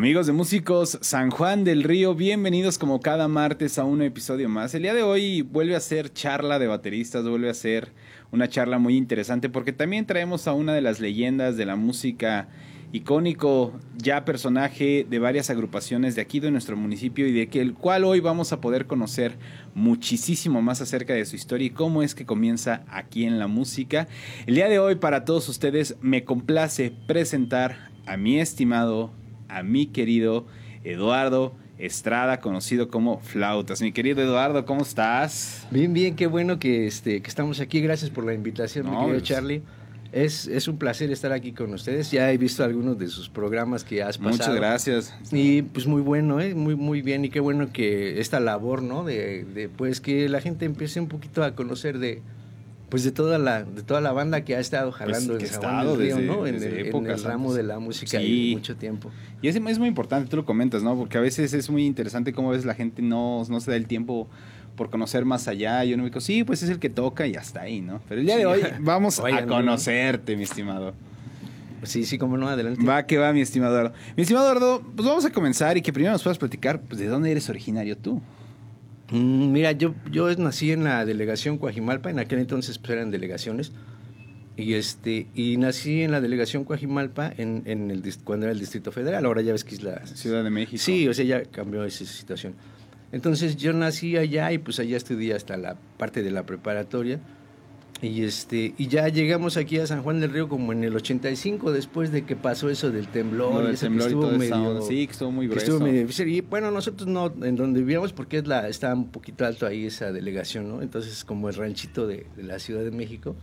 Amigos de Músicos San Juan del Río, bienvenidos como cada martes a un episodio más. El día de hoy vuelve a ser charla de bateristas, vuelve a ser una charla muy interesante porque también traemos a una de las leyendas de la música icónico ya personaje de varias agrupaciones de aquí de nuestro municipio y de que el cual hoy vamos a poder conocer muchísimo más acerca de su historia y cómo es que comienza aquí en la música. El día de hoy para todos ustedes me complace presentar a mi estimado a mi querido Eduardo Estrada, conocido como Flautas. Mi querido Eduardo, ¿cómo estás? Bien, bien, qué bueno que, este, que estamos aquí. Gracias por la invitación, mi querido pues. Charlie. Es, es, un placer estar aquí con ustedes. Ya he visto algunos de sus programas que has pasado. Muchas gracias. Y pues muy bueno, ¿eh? muy, muy bien. Y qué bueno que esta labor, ¿no? De, de pues que la gente empiece un poquito a conocer de, pues de toda la de toda la banda que ha estado pues, jalando en estado desde, ¿no? en, el, ramo de la música y mucho tiempo. Y es, es muy importante, tú lo comentas, ¿no? Porque a veces es muy interesante cómo a veces la gente no, no se da el tiempo por conocer más allá. Yo no me digo, sí, pues es el que toca y hasta ahí, ¿no? Pero el día de hoy vamos a conocerte, mi estimado. Sí, sí, como no, adelante. Va que va, mi estimado Eduardo. Mi estimado Eduardo, pues vamos a comenzar y que primero nos puedas platicar, pues, ¿de dónde eres originario tú? Mm, mira, yo, yo nací en la delegación Coajimalpa, en aquel entonces pues, eran delegaciones, y este y nací en la delegación Coajimalpa en, en el, cuando era el Distrito Federal, ahora ya ves que es la... Ciudad de México. Sí, o sea, ya cambió esa situación. Entonces yo nací allá y pues allá estudié hasta la parte de la preparatoria y este y ya llegamos aquí a San Juan del Río como en el 85 después de que pasó eso del temblor, y estuvo medio, sí, que estuvo muy grueso. Estuvo medio difícil. Y bueno, nosotros no en donde vivíamos porque es la está un poquito alto ahí esa delegación, ¿no? Entonces como el ranchito de, de la Ciudad de México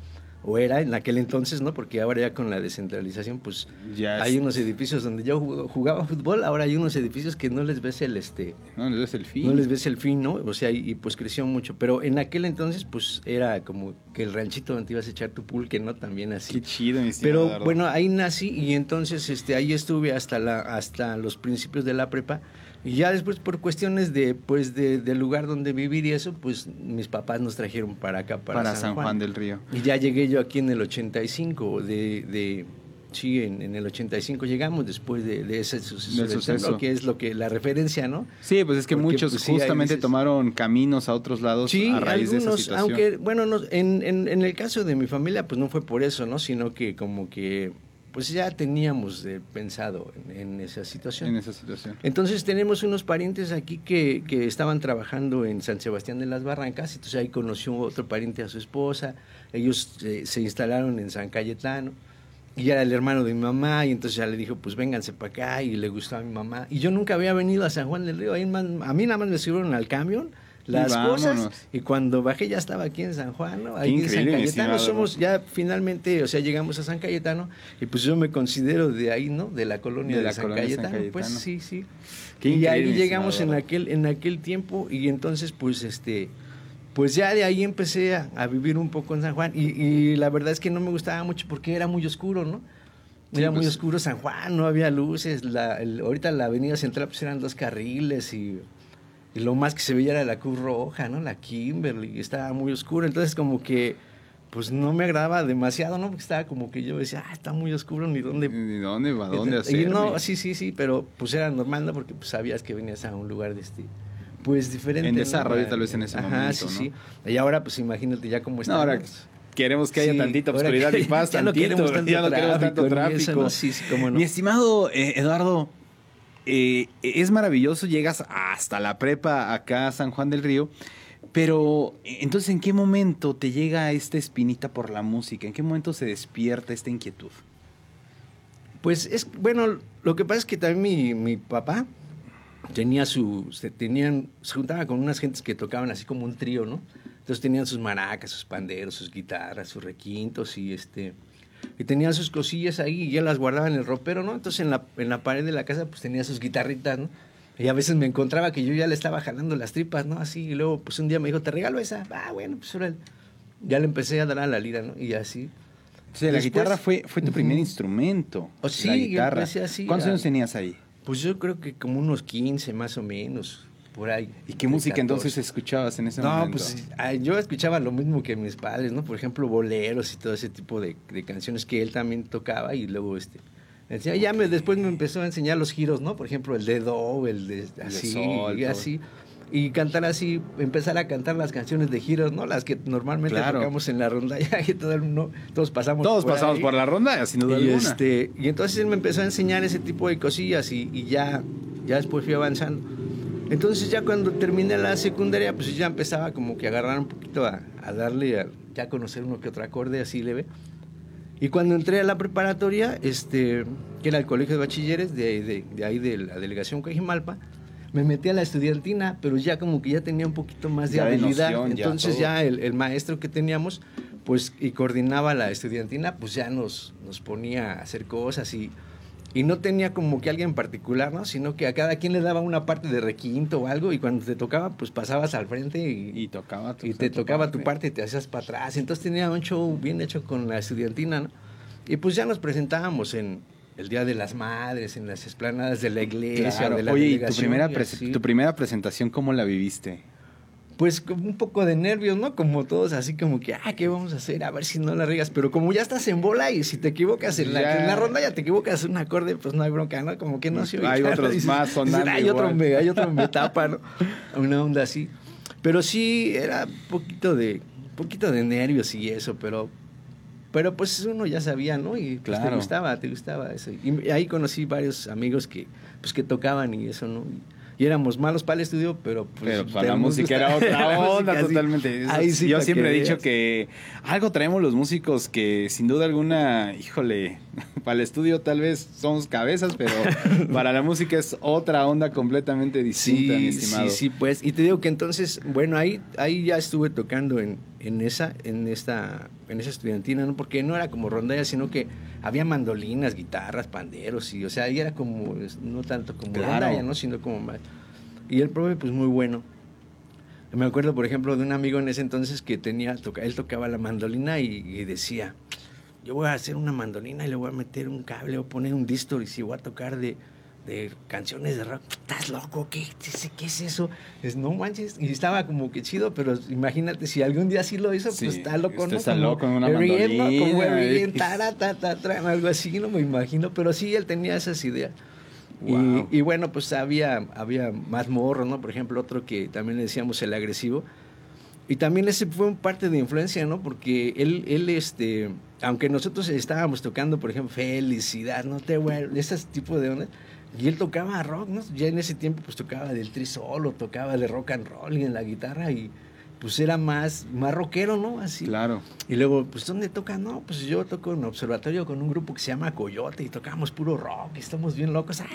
o era en aquel entonces, ¿no? Porque ahora ya con la descentralización, pues ya hay unos edificios donde yo jugaba fútbol, ahora hay unos edificios que no les ves el este no les ves el fin. No les ves el fin, ¿no? O sea, y, pues creció mucho, pero en aquel entonces pues era como que el ranchito donde ibas a echar tu pulque, ¿no? También así. Qué chido, mi Pero bueno, ahí nací y entonces este ahí estuve hasta la hasta los principios de la prepa y ya después por cuestiones de pues de, del lugar donde vivir y eso, pues mis papás nos trajeron para acá, para, San, Juan. del Río. Y ya llegué yo aquí en el 85, de, de sí, en, el 85 llegamos después de, ese suceso, que es lo que la referencia, ¿no? Sí, pues es que muchos pues, justamente tomaron caminos a otros lados a raíz de esa situación. Aunque, bueno, en, en, en el caso de mi familia, pues no fue por eso, ¿no? Sino que como que pues ya teníamos eh, pensado en, esa situación. En esa situación. Entonces tenemos unos parientes aquí que, que, estaban trabajando en San Sebastián de las Barrancas, entonces ahí conoció otro pariente a su esposa, ellos eh, se instalaron en San Cayetano, y era el hermano de mi mamá, y entonces ya le dijo, pues vénganse para acá, y le gustó a mi mamá. Y yo nunca había venido a San Juan del Río, ahí a mí nada más me subieron al camión, las cosas. Y cuando bajé ya estaba aquí en San Juan, ¿no? Ahí en San Cayetano somos ya finalmente, o sea, llegamos a San Cayetano y pues yo me considero de ahí, ¿no? De la colonia de, la San, Cayetano. Pues sí, sí. y ahí llegamos en aquel en aquel tiempo y entonces pues este pues ya de ahí empecé a, vivir un poco en San Juan y, la verdad es que no me gustaba mucho porque era muy oscuro, ¿no? Era muy pues oscuro San Juan, no había luces, la, ahorita la avenida central pues eran dos carriles y y lo más que se veía era la Cruz Roja, ¿no? La Kimberly, estaba muy oscuro, entonces como que pues no me agradaba demasiado, ¿no? Porque estaba como que yo decía, ah, está muy oscuro, ni dónde... Ni dónde va, dónde hacer. Y no, sí, sí, sí, pero pues era normal, ¿no? Porque pues sabías que venías a un lugar de este pues diferente. En desarrollo tal vez en ese Ajá, sí, sí. Y ahora pues imagínate ya cómo está. No, ahora queremos que haya tantita oscuridad y paz, ya no queremos tanto ya no queremos tanto tráfico. Sí, sí, cómo no. Mi estimado eh, Eduardo, eh, es maravilloso, llegas hasta la prepa acá a San Juan del Río, pero entonces ¿en qué momento te llega esta espinita por la música? ¿En qué momento se despierta esta inquietud? Pues es, bueno, lo que pasa es que también mi, papá tenía su, se, tenían, se juntaba con unas gentes que tocaban así como un trío, ¿no? Entonces tenían sus maracas, sus panderos, sus guitarras, sus requintos y este y tenía sus cosillas ahí y ya las guardaba en el ropero, ¿no? Entonces en la, en la pared de la casa pues tenía sus guitarritas, ¿no? Y a veces me encontraba que yo ya le estaba jalando las tripas, ¿no? Así, y luego pues un día me dijo, te regalo esa. Ah, bueno, pues ahora ya le empecé a dar a la lira, ¿no? Y así. O sea, la guitarra fue, fue tu primer instrumento. Oh, sí, la guitarra. así. ¿Cuántos años tenías ahí? Pues yo creo que como unos 15 más o menos por ahí. ¿Y qué música entonces escuchabas en ese momento? No, pues yo escuchaba lo mismo que mis padres, ¿no? Por ejemplo, boleros y todo ese tipo de, canciones que él también tocaba y luego este Ya me, después me empezó a enseñar los giros, ¿no? Por ejemplo, el de do, el de así, y así. Y cantar así, empezar a cantar las canciones de giros, ¿no? Las que normalmente tocamos en la ronda, ya que todo todos pasamos Todos pasamos por la ronda, sin duda y alguna. Este, y entonces él me empezó a enseñar ese tipo de cosillas y, y ya, ya después fui avanzando. Entonces ya cuando terminé la secundaria, pues ya empezaba como que a agarrar un poquito a, a darle, a ya conocer uno que otro acorde así leve. Y cuando entré a la preparatoria, este, que era el colegio de bachilleres, de, de, ahí de la delegación Coajimalpa, me metí a la estudiantina, pero ya como que ya tenía un poquito más de habilidad. Entonces ya, el, el, maestro que teníamos, pues, y coordinaba la estudiantina, pues ya nos, nos ponía a hacer cosas y y no tenía como que alguien en particular, ¿no? Sino que a cada quien le daba una parte de requinto o algo y cuando te tocaba, pues pasabas al frente y, tocaba y te tocaba tu parte y te hacías para atrás. Entonces tenía un show bien hecho con la estudiantina, ¿no? Y pues ya nos presentábamos en el Día de las Madres, en las esplanadas de la iglesia, de la Oye, ¿y tu primera, tu primera presentación cómo la viviste? Pues un poco de nervios, ¿no? Como todos, así como que, ah, ¿qué vamos a hacer? A ver si no la riegas. Pero como ya estás en bola y si te equivocas en la, en la ronda, ya te equivocas en un acorde, pues no hay bronca, ¿no? Como que no se Hay otros más sonando Hay otro, me, hay otro me tapa, ¿no? Una onda así. Pero sí, era un poquito de, poquito de nervios y eso, pero pero pues uno ya sabía, ¿no? Y pues, te gustaba, te gustaba eso. Y ahí conocí varios amigos que, pues, que tocaban y eso, ¿no? y éramos malos para el estudio, pero pues, pero para la música era otra onda totalmente. Yo siempre he dicho que algo traemos los músicos que sin duda alguna, híjole, para el estudio tal vez somos cabezas, pero para la música es otra onda completamente distinta, sí, mi estimado. Sí, sí, pues. Y te digo que entonces, bueno, ahí, ahí ya estuve tocando en, en esa, en esta, en esa estudiantina, ¿no? Porque no era como rondalla, sino que había mandolinas, guitarras, panderos, y, o sea, ahí era como, no tanto como rondalla, ¿no? Sino como más. Y el profe, pues muy bueno. Me acuerdo, por ejemplo, de un amigo en ese entonces que tenía, toca, él tocaba la mandolina y, decía, yo voy a hacer una mandolina y le voy a meter un cable o poner un distor y si voy a tocar de de canciones de rock. ¿Estás loco? ¿Qué, qué es eso? Es, no manches. Y estaba como que chido, pero imagínate, si algún día sí lo hizo, pues está loco, ¿no? Está loco en una mandolina. Como algo así, no me imagino. Pero sí, él tenía esas ideas. Y, bueno, pues había, había más morro, ¿no? Por ejemplo, otro que también le decíamos el agresivo. Y también ese fue un parte de influencia, ¿no? Porque él, él este, aunque nosotros estábamos tocando, por ejemplo, Felicidad, ¿no? Te ese tipo de ondas, y él tocaba rock, ¿no? Ya en ese tiempo pues tocaba del tri solo, tocaba de rock and roll y en la guitarra y pues era más, más rockero, ¿no? Así. Claro. Y luego, pues, ¿dónde toca? No, pues yo toco en observatorio con un grupo que se llama Coyote y tocamos puro rock y estamos bien locos. Ah,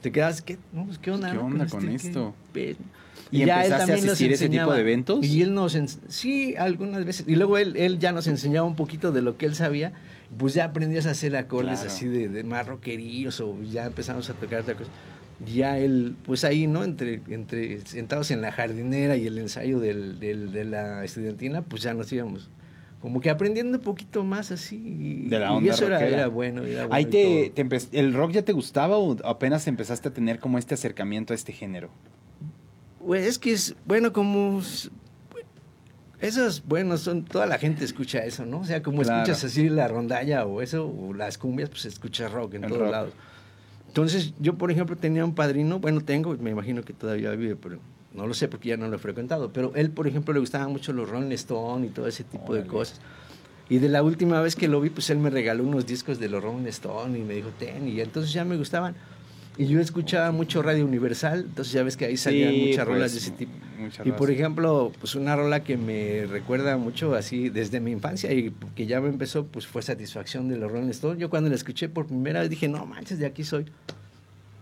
te quedas, ¿qué, no, pues, ¿qué onda? ¿Qué onda con, este, esto? ¿Y, ya empezaste a asistir ese tipo de eventos? Y él nos, sí, algunas veces. Y luego él, él ya nos enseñaba un poquito de lo que él sabía pues ya aprendías a hacer acordes así de, de, más rockeríos o ya empezamos a tocar otra cosa. Ya él, pues ahí, ¿no? Entre, entre sentados en la jardinera y el ensayo del, del, de la estudiantina, pues ya nos íbamos como que aprendiendo un poquito más así. De la onda y eso era, bueno, era, Ahí te, ¿El rock ya te gustaba o apenas empezaste a tener como este acercamiento a este género? Pues es que es, bueno, como esos, bueno, son, toda la gente escucha eso, ¿no? O sea, como escuchas así la rondalla o eso, o las cumbias, pues escuchas rock en todos lados. Entonces, yo, por ejemplo, tenía un padrino, bueno, tengo, me imagino que todavía vive, pero no lo sé porque ya no lo he frecuentado, pero él, por ejemplo, le gustaban mucho los Rolling Stone y todo ese tipo de cosas. Y de la última vez que lo vi, pues él me regaló unos discos de los Rolling Stone y me dijo, ten, y entonces ya me gustaban. Y yo escuchaba mucho Radio Universal, entonces ya ves que ahí salían muchas rolas pues, de ese tipo. Y por ejemplo, pues una rola que me recuerda mucho así desde mi infancia y que ya me empezó, pues fue Satisfacción de los Rolling Stones. Yo cuando la escuché por primera vez dije, no manches, de aquí soy.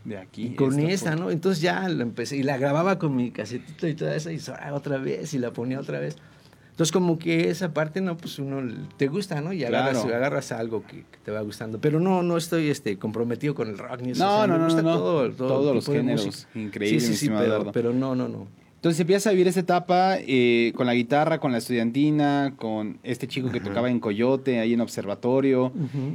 De aquí. con esa, ¿no? Entonces ya la empecé y la grababa con mi casetito y toda esa y otra vez y la ponía otra vez. Entonces, como que esa parte, ¿no? Pues uno te gusta, ¿no? Y agarras, agarras algo que, te va gustando. Pero no, no estoy este, comprometido con el rock ni eso. No, no, no, no, Todo, Todos los géneros. Increíble, sí, sí, sí, pero, pero, no, no, no. Entonces empiezas a vivir esa etapa eh, con la guitarra, con la estudiantina, con este chico que tocaba en Coyote, ahí en Observatorio,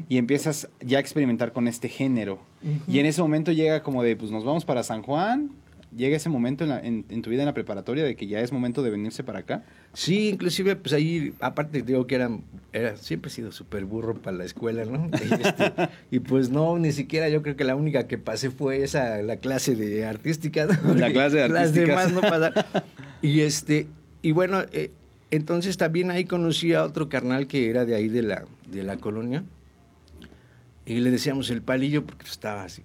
y empiezas ya a experimentar con este género. Y en ese momento llega como de, pues nos vamos para San Juan, llega ese momento en, en, tu vida en la preparatoria de que ya es momento de venirse para acá. Sí, inclusive, pues ahí, aparte digo que era, era siempre he sido súper burro para la escuela, ¿no? Y, este, y, pues no, ni siquiera yo creo que la única que pasé fue esa, la clase de artística, ¿no? La clase de artística. Las demás no pasaron. Y este, y bueno, eh, entonces también ahí conocí a otro carnal que era de ahí de la, de la colonia. Y le decíamos el palillo porque estaba así,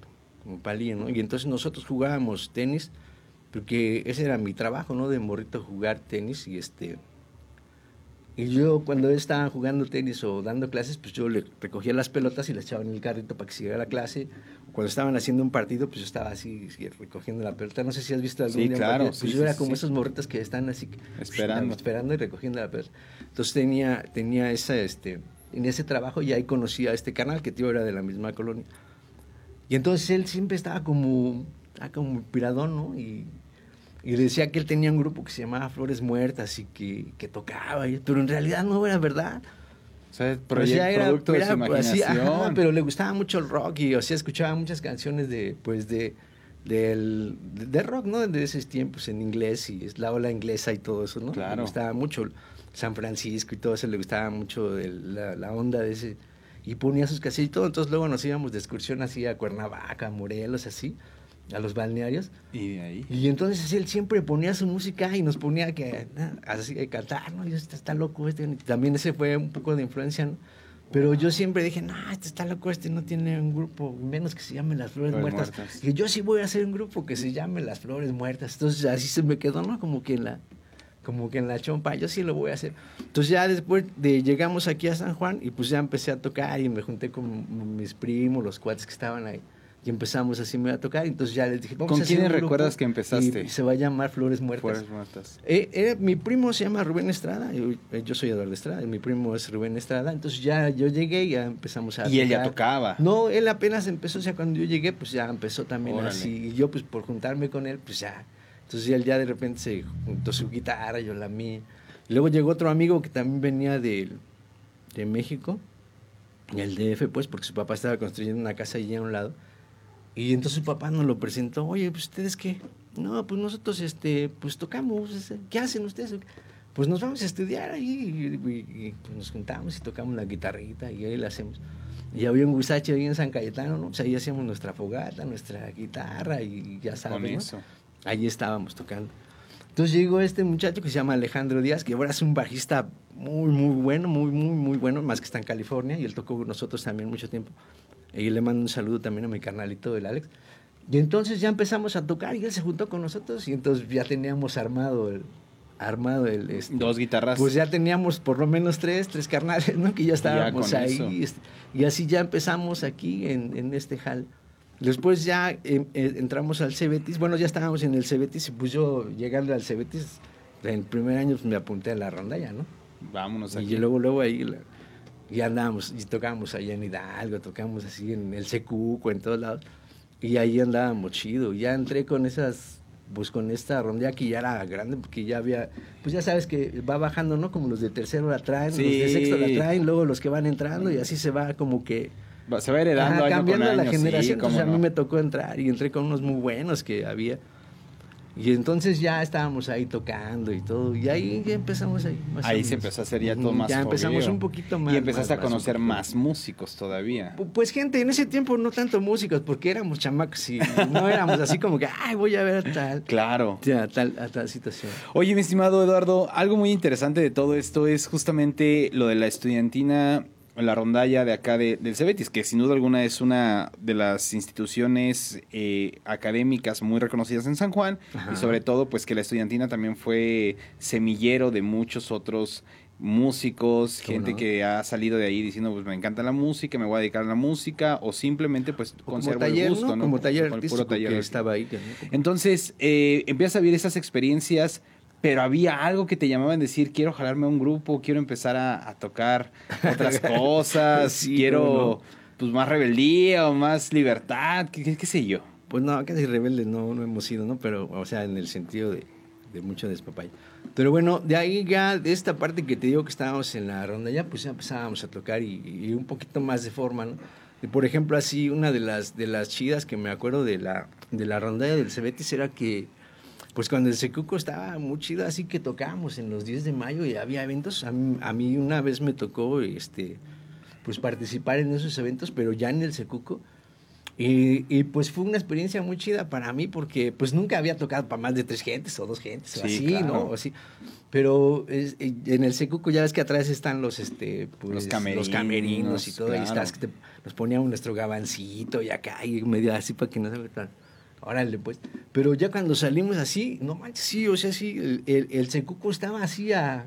palillo, ¿no? Y entonces nosotros jugábamos tenis porque ese era mi trabajo, ¿no? De morrito jugar tenis y este... Y yo cuando estaba jugando tenis o dando clases, pues yo le recogía las pelotas y las echaba en el carrito para que siguiera la clase. Cuando estaban haciendo un partido, pues yo estaba así, recogiendo la pelota. No sé si has visto algún sí, claro, Pues yo era como esos morritos que están así esperando, esperando y recogiendo la pelota. Entonces tenía tenía esa este en ese trabajo y ahí conocí a este canal que tío era de la misma colonia. Y entonces él siempre estaba como estaba como piradón, ¿no? Y y le decía que él tenía un grupo que se llamaba Flores Muertas y que, que tocaba, pero en realidad no era verdad. O sea, producto de su imaginación. pero le gustaba mucho el rock y o sea, escuchaba muchas canciones de, pues, de, del, de rock, ¿no? De esos tiempos en inglés y es la ola inglesa y todo eso, ¿no? Claro. Le gustaba mucho San Francisco y todo eso, le gustaba mucho la, la, onda de ese. Y ponía sus casillas y todo, entonces luego nos íbamos de excursión así a Cuernavaca, Morelos, así a los balnearios. Y de ahí. Y entonces él siempre ponía su música y nos ponía que así cantar, ¿no? Y este está loco este. También ese fue un poco de influencia, ¿no? Pero yo siempre dije, no, este está loco, este no tiene un grupo, menos que se llame Las Flores, Muertas. Y yo sí voy a hacer un grupo que se llame Las Flores Muertas. Entonces así se me quedó, ¿no? Como que en la, como que en la chompa, yo sí lo voy a hacer. Entonces ya después de llegamos aquí a San Juan y pues ya empecé a tocar y me junté con mis primos, los cuates que estaban ahí y empezamos así me a tocar. Entonces ya les dije, vamos ¿Con quiénes recuerdas que empezaste? Y se va a llamar Flores Muertas. Flores Muertas. Eh, eh, mi primo se llama Rubén Estrada, yo, eh, yo, soy Eduardo Estrada, mi primo es Rubén Estrada. Entonces ya yo llegué y ya empezamos a. ¿Y él ya tocaba? No, él apenas empezó, o sea, cuando yo llegué, pues ya empezó también así. Y yo, pues por juntarme con él, pues ya. Entonces él ya de repente se juntó su guitarra, yo la mía. Y luego llegó otro amigo que también venía de, de México, el DF, pues, porque su papá estaba construyendo una casa allí a un lado. Y entonces su papá nos lo presentó, oye, pues ustedes qué? No, pues nosotros este, pues tocamos, ¿qué hacen ustedes? Pues nos vamos a estudiar ahí y, pues nos juntamos y tocamos la guitarrita y ahí la hacemos. Y había un gusache ahí en San Cayetano, ¿no? Pues ahí hacíamos nuestra fogata, nuestra guitarra y ya sabes. ¿no? Ahí estábamos tocando. Entonces llegó este muchacho que se llama Alejandro Díaz, que ahora es un bajista muy, muy bueno, muy, muy, muy bueno, más que está en California, y él tocó con nosotros también mucho tiempo. Y le mando un saludo también a mi carnalito, el Alex. Y entonces ya empezamos a tocar y él se juntó con nosotros y entonces ya teníamos armado el, armado el este, dos guitarras pues ya teníamos por lo menos tres tres carnales no que ya estábamos ahí este, y, así ya empezamos aquí en, en este hall después ya em, eh, entramos al Cebetis bueno ya estábamos en el Cebetis y pues yo llegando al Cebetis en el primer año pues, me apunté a la rondalla no vámonos aquí. y luego luego ahí y andábamos, y tocábamos allá en Hidalgo, tocábamos así en el Secuco, en todos lados. Y ahí andábamos chido. Ya entré con esas, pues con esta ronda que ya era grande, porque ya había, pues ya sabes que va bajando, ¿no? Como los de tercero la traen, los de sexto la traen, luego los que van entrando, y así se va como que. Se va heredando. Ajá, cambiando la generación. a mí me tocó entrar y entré con unos muy buenos que había. Y entonces ya estábamos ahí tocando y todo. Y ahí ya empezamos ahí. ahí se empezó a hacer ya todo más Ya empezamos un poquito más. Y empezaste a conocer más, músicos todavía. Pues gente, en ese tiempo no tanto músicos, porque éramos chamacos y no éramos así como que, ay, voy a ver tal. Claro. Tal, a tal situación. Oye, mi estimado Eduardo, algo muy interesante de todo esto es justamente lo de la estudiantina la rondalla de acá de, del Cebetis, que sin duda alguna es una de las instituciones eh, académicas muy reconocidas en San Juan, y sobre todo pues que la estudiantina también fue semillero de muchos otros músicos, gente que ha salido de ahí diciendo pues me encanta la música, me voy a dedicar a la música, o simplemente pues conservo el gusto, ¿no? Como taller artístico que estaba ahí. Entonces, eh, empiezas a vivir esas experiencias pero había algo que te llamaba en decir, quiero jalarme a un grupo, quiero empezar a, tocar otras cosas, quiero pues más rebeldía o más libertad, qué, qué, sé yo. Pues no, casi rebeldes no, no hemos sido, ¿no? Pero, o sea, en el sentido de, de mucho despapay. Pero bueno, de ahí ya, de esta parte que te digo que estábamos en la ronda, ya pues ya empezábamos a tocar y, un poquito más de forma, ¿no? por ejemplo, así, una de las, de las chidas que me acuerdo de la, de la rondalla del Cebetis era que pues cuando el Secuco estaba muy chido, así que tocábamos en los 10 de mayo y había eventos. A mí, a mí una vez me tocó este, pues participar en esos eventos, pero ya en el Secuco. Y, y, pues fue una experiencia muy chida para mí porque pues nunca había tocado para más de tres gentes o dos gentes o así, ¿no? O así. Pero es, en el Secuco ya ves que atrás están los este pues, los, camerinos, los camerinos y todo, claro. y estás que te, nos poníamos nuestro gabancito y acá y medio así para que no se metan. Órale, pues. Pero ya cuando salimos así, no manches, sí, o sea, sí, el, el, el Secuco estaba así a,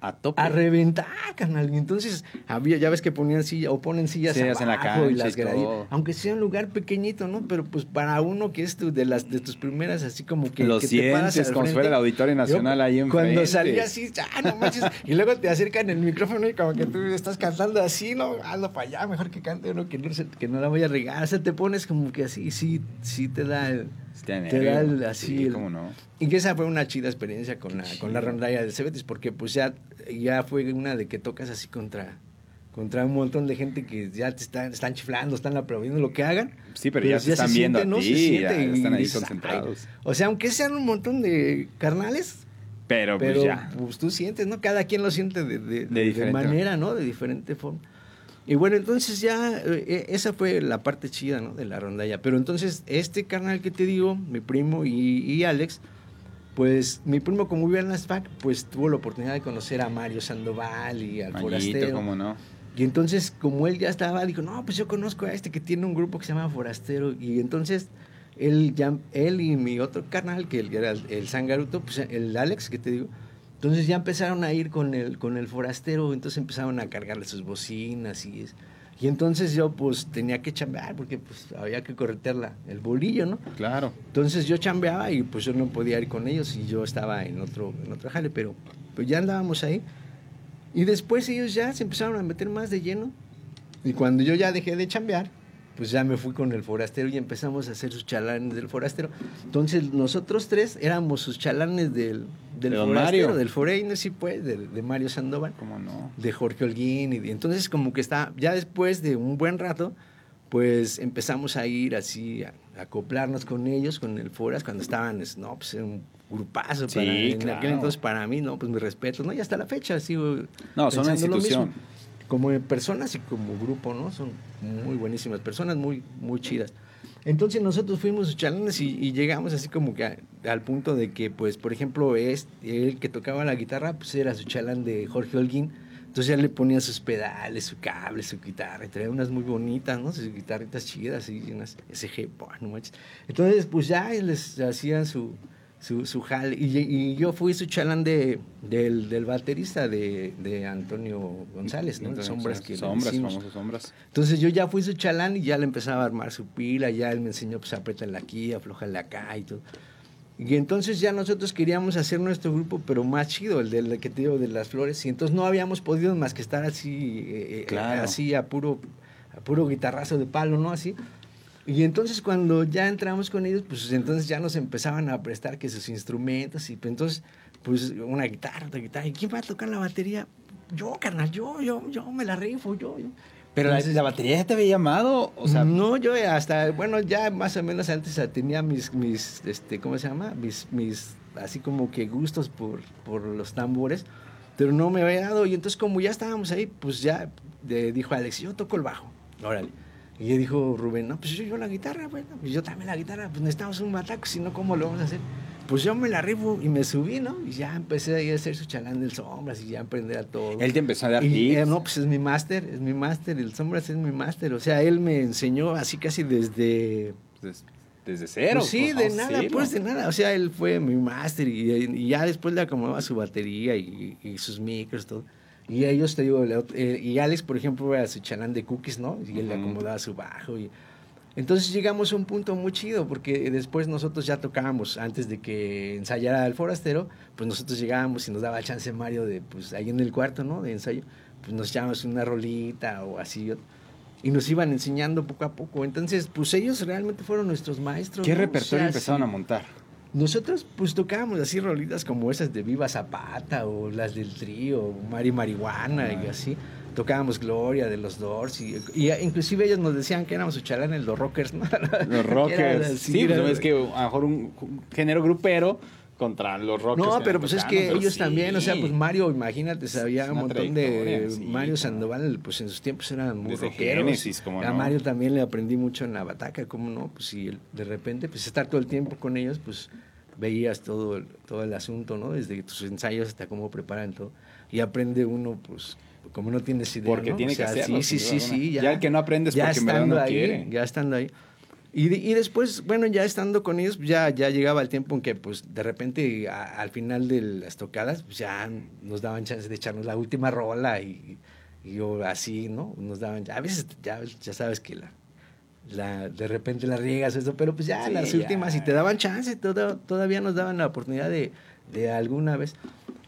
a tope. A reventar, carnal. Y entonces, había, ya ves que ponían silla, o ponen sillas, sillas abajo en la cancha y las y todo. Aunque sea un lugar pequeñito, ¿no? Pero pues para uno que es tu, de las de tus primeras, así como que. Lo que sientes te como si fuera el Auditorio Nacional yo, ahí en Cuando salía así, ah, no manches. y luego te acercan el micrófono y como que tú estás cantando así, no, hazlo para allá, mejor que cante uno que no, que no la voy a regar. O sea, te pones como que así, sí, sí te da el te da el, así. Sí, el, cómo no. Y que esa fue una chida experiencia con la, con la rondalla del Cebetis, porque pues ya, ya fue una de que tocas así contra, contra un montón de gente que ya te están, están chiflando, están aplaudiendo lo que hagan. Sí, pero, pero ya, ya, se están se viendo siente, a ¿no? Se ya están ahí dices, concentrados. ay, o sea, aunque sean un montón de carnales, pero, pero pues ya. pues tú sientes, ¿no? Cada quien lo siente de, de, de, de manera, ¿no? De diferente forma. Y bueno, entonces ya, eh, esa fue la parte chida, ¿no? De la rondalla. Pero entonces, este carnal que te digo, mi primo y, y Alex, pues mi primo, como vive en las FAC, pues tuvo la oportunidad de conocer a Mario Sandoval y al Mañito, Forastero. cómo no. Y entonces, como él ya estaba, dijo, no, pues yo conozco a este que tiene un grupo que se llama Forastero. Y entonces, él, ya, él y mi otro carnal, que era el, el Sangaruto, pues el Alex, que te digo, entonces ya empezaron a ir con el, con el forastero, entonces empezaron a cargarle sus bocinas y es, y entonces yo pues tenía que chambear porque pues había que corretear la, el bolillo, ¿no? Claro. Entonces yo chambeaba y pues yo no podía ir con ellos y yo estaba en otro, en otro jale, pero pues ya andábamos ahí. Y después ellos ya se empezaron a meter más de lleno. Y cuando yo ya dejé de chambear, pues ya me fui con el forastero y empezamos a hacer sus chalanes del forastero. Entonces nosotros tres éramos sus chalanes del, del ¿De don forastero, Mario? del foreigner, sí pues, de, de Mario Sandoval, ¿Cómo no? de Jorge Holguín. Y de- entonces como que está, ya después de un buen rato, pues empezamos a ir así, a, a acoplarnos con ellos, con el Foras, cuando estaban, es- no, pues era un grupazo. Sí, para, en claro. aquel entonces para mí, no, pues mi respeto, ¿no? Y hasta la fecha sigo No, son una lo institución. mismo como personas y como grupo, ¿no? Son muy buenísimas personas, muy, muy chidas. Entonces nosotros fuimos sus chalanes y, y llegamos así como que a- al punto de que, pues, por ejemplo, es, el que tocaba la guitarra, pues era su chalán de Jorge Holguín. Entonces ya le ponía sus pedales, su cable, su guitarra, y traía unas muy bonitas, ¿no? Sus guitarritas chidas y unas SG, no manches. Entonces, pues ya les hacían su, su, su jale. Y, y yo fui su chalán de, del, del baterista de, de Antonio González, ¿no? Entonces, sombras que sombras, famosas sombras. Entonces yo ya fui su chalán y ya le empezaba a armar su pila, ya él me enseñó, pues apriétala aquí, aflójala acá y todo. Y entonces ya nosotros queríamos hacer nuestro grupo, pero más chido, el del que te digo, de las flores. Y entonces no habíamos podido más que estar así, eh, eh, Claro. así a puro, a puro guitarrazo de palo, ¿no? Así. Y entonces cuando ya entramos con ellos, pues entonces ya nos empezaban a prestar que sus instrumentos y pues entonces, pues una guitarra, otra guitarra. ¿Y quién va a tocar la batería? Yo, carnal, yo, yo, yo me la rifo, yo, yo. Pero la, la batería ya te había llamado, o sea, no, yo hasta, bueno, ya más o menos antes tenía mis, mis, este, ¿cómo se llama? Mis, mis, así como que gustos por, por los tambores, pero no me había dado. Y entonces como ya estábamos ahí, pues ya eh, dijo Alex, yo toco el bajo, órale. Y ya dijo Rubén, no, pues yo, yo la guitarra, bueno, pues yo también la guitarra, pues necesitamos un bataco, si no, ¿cómo lo vamos a hacer? Pues yo me la rifo y me subí, ¿no? Y ya empecé ahí a hacer su chalán del sombras y ya aprender a todo. él te empezó a dar Y, eh, no, pues es mi máster, es mi máster, el Sombras es mi máster. O sea, él me enseñó así casi desde... Des- desde cero. Pues sí, de no, nada, sí, pues de nada. O sea, él fue mi máster y, y ya después le acomodaba su batería y, y sus micros, todo. Y ellos, te digo, eh, y Alex, por ejemplo, era su chalán de cookies, ¿no? Y él le acomodaba su bajo. Y... Entonces llegamos a un punto muy chido, porque después nosotros ya tocábamos, antes de que ensayara el forastero, pues nosotros llegábamos y nos daba chance Mario de, pues ahí en el cuarto, ¿no? De ensayo, pues nos echábamos una rolita o así. Y nos iban enseñando poco a poco. Entonces, pues ellos realmente fueron nuestros maestros. ¿Qué ¿no? O repertorio sea, empezaron sí. a montar? Nosotros pues tocábamos así rolitas como esas de Viva Zapata o las del trío, Mari Marihuana y así. Tocábamos Gloria de los Doors y, y inclusive ellos nos decían que éramos chalanes los rockers, ¿no? Los rockers. así, Sí, pues es que a lo mejor un género grupero contra los Rockers. No, pero pues es que ellos sí. también, o sea, pues Mario, imagínate, sabía un montón de sí, Mario. Sandoval, pues en sus tiempos eran muy Desde rockeros. A no. Mario también le aprendí mucho en la bataca, cómo no, pues si de repente, pues estar todo el tiempo con ellos, pues veías todo el, todo el asunto, ¿no? Desde tus ensayos hasta cómo preparan todo. Y aprende uno, pues, como no tienes idea, Porque ¿no? tiene O sea, que hacerlo, Sí. Ya el que no aprende es porque estando no ahí, quiere. Ya estando ahí. Y, y después, bueno, ya estando con ellos, ya, ya llegaba el tiempo en que, pues, de repente, a- al final de las tocadas, pues, ya nos daban chance de echarnos la última rola y, y yo así, ¿no? Nos daban, a veces ya, ya sabes que la, la, de repente la riegas eso, pero pues ya Sí, las últimas, y te daban chance, toda- todavía nos daban la oportunidad de, de alguna vez.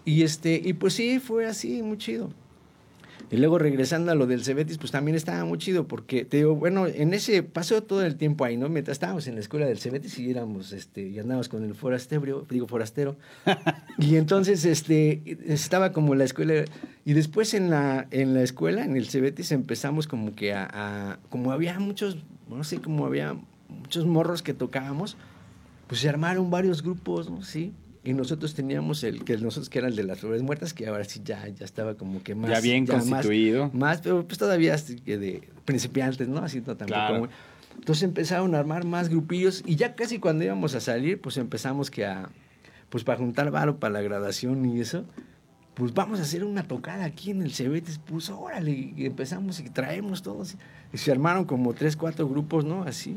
Y este, y pues sí, fue así, muy chido. Y luego regresando a lo del Cebetis, pues también estaba muy chido, porque te digo, bueno, en ese pasó todo el tiempo ahí, ¿no? Mientras estábamos en la escuela del Cebetis y éramos, este, y andábamos con el forastero, digo forastero. y entonces, este, estaba como la escuela, y después en la, en la escuela, en el Cebetis, empezamos como que a, a- como había muchos, no sé, como había muchos morros que tocábamos, pues se armaron varios grupos, ¿no? Sí. Y nosotros teníamos el que nosotros que era el de las flores muertas, que ahora sí ya, ya estaba como que más. Ya bien más- constituido. Más, pero pues todavía que de principiantes, ¿no? Así no tampoco Claro. Entonces empezaron a armar más grupillos y ya casi cuando íbamos a salir, pues empezamos que a, pues para juntar varo para la graduación y eso, pues vamos a hacer una tocada aquí en el Cebetis, pues órale, y empezamos y traemos todos. Y se armaron como tres, cuatro grupos, ¿no? Así.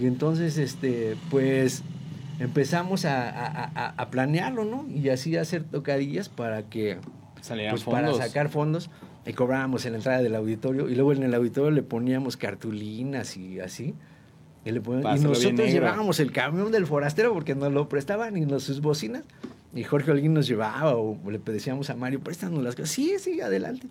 Y entonces, este, pues empezamos a, a- a- a planearlo, ¿no? Y así hacer tocadillas para que, Salían pues para sacar fondos. Y cobrábamos en la entrada del auditorio. Y luego en el auditorio le poníamos cartulinas y así. Y, le poníamos- y Pásalo bien nosotros llevábamos el camión del forastero porque nos lo prestaban y nos, sus bocinas. Y Jorge Holguín nos llevaba o le decíamos a Mario, préstanos las cosas. Sí, sí, adelante.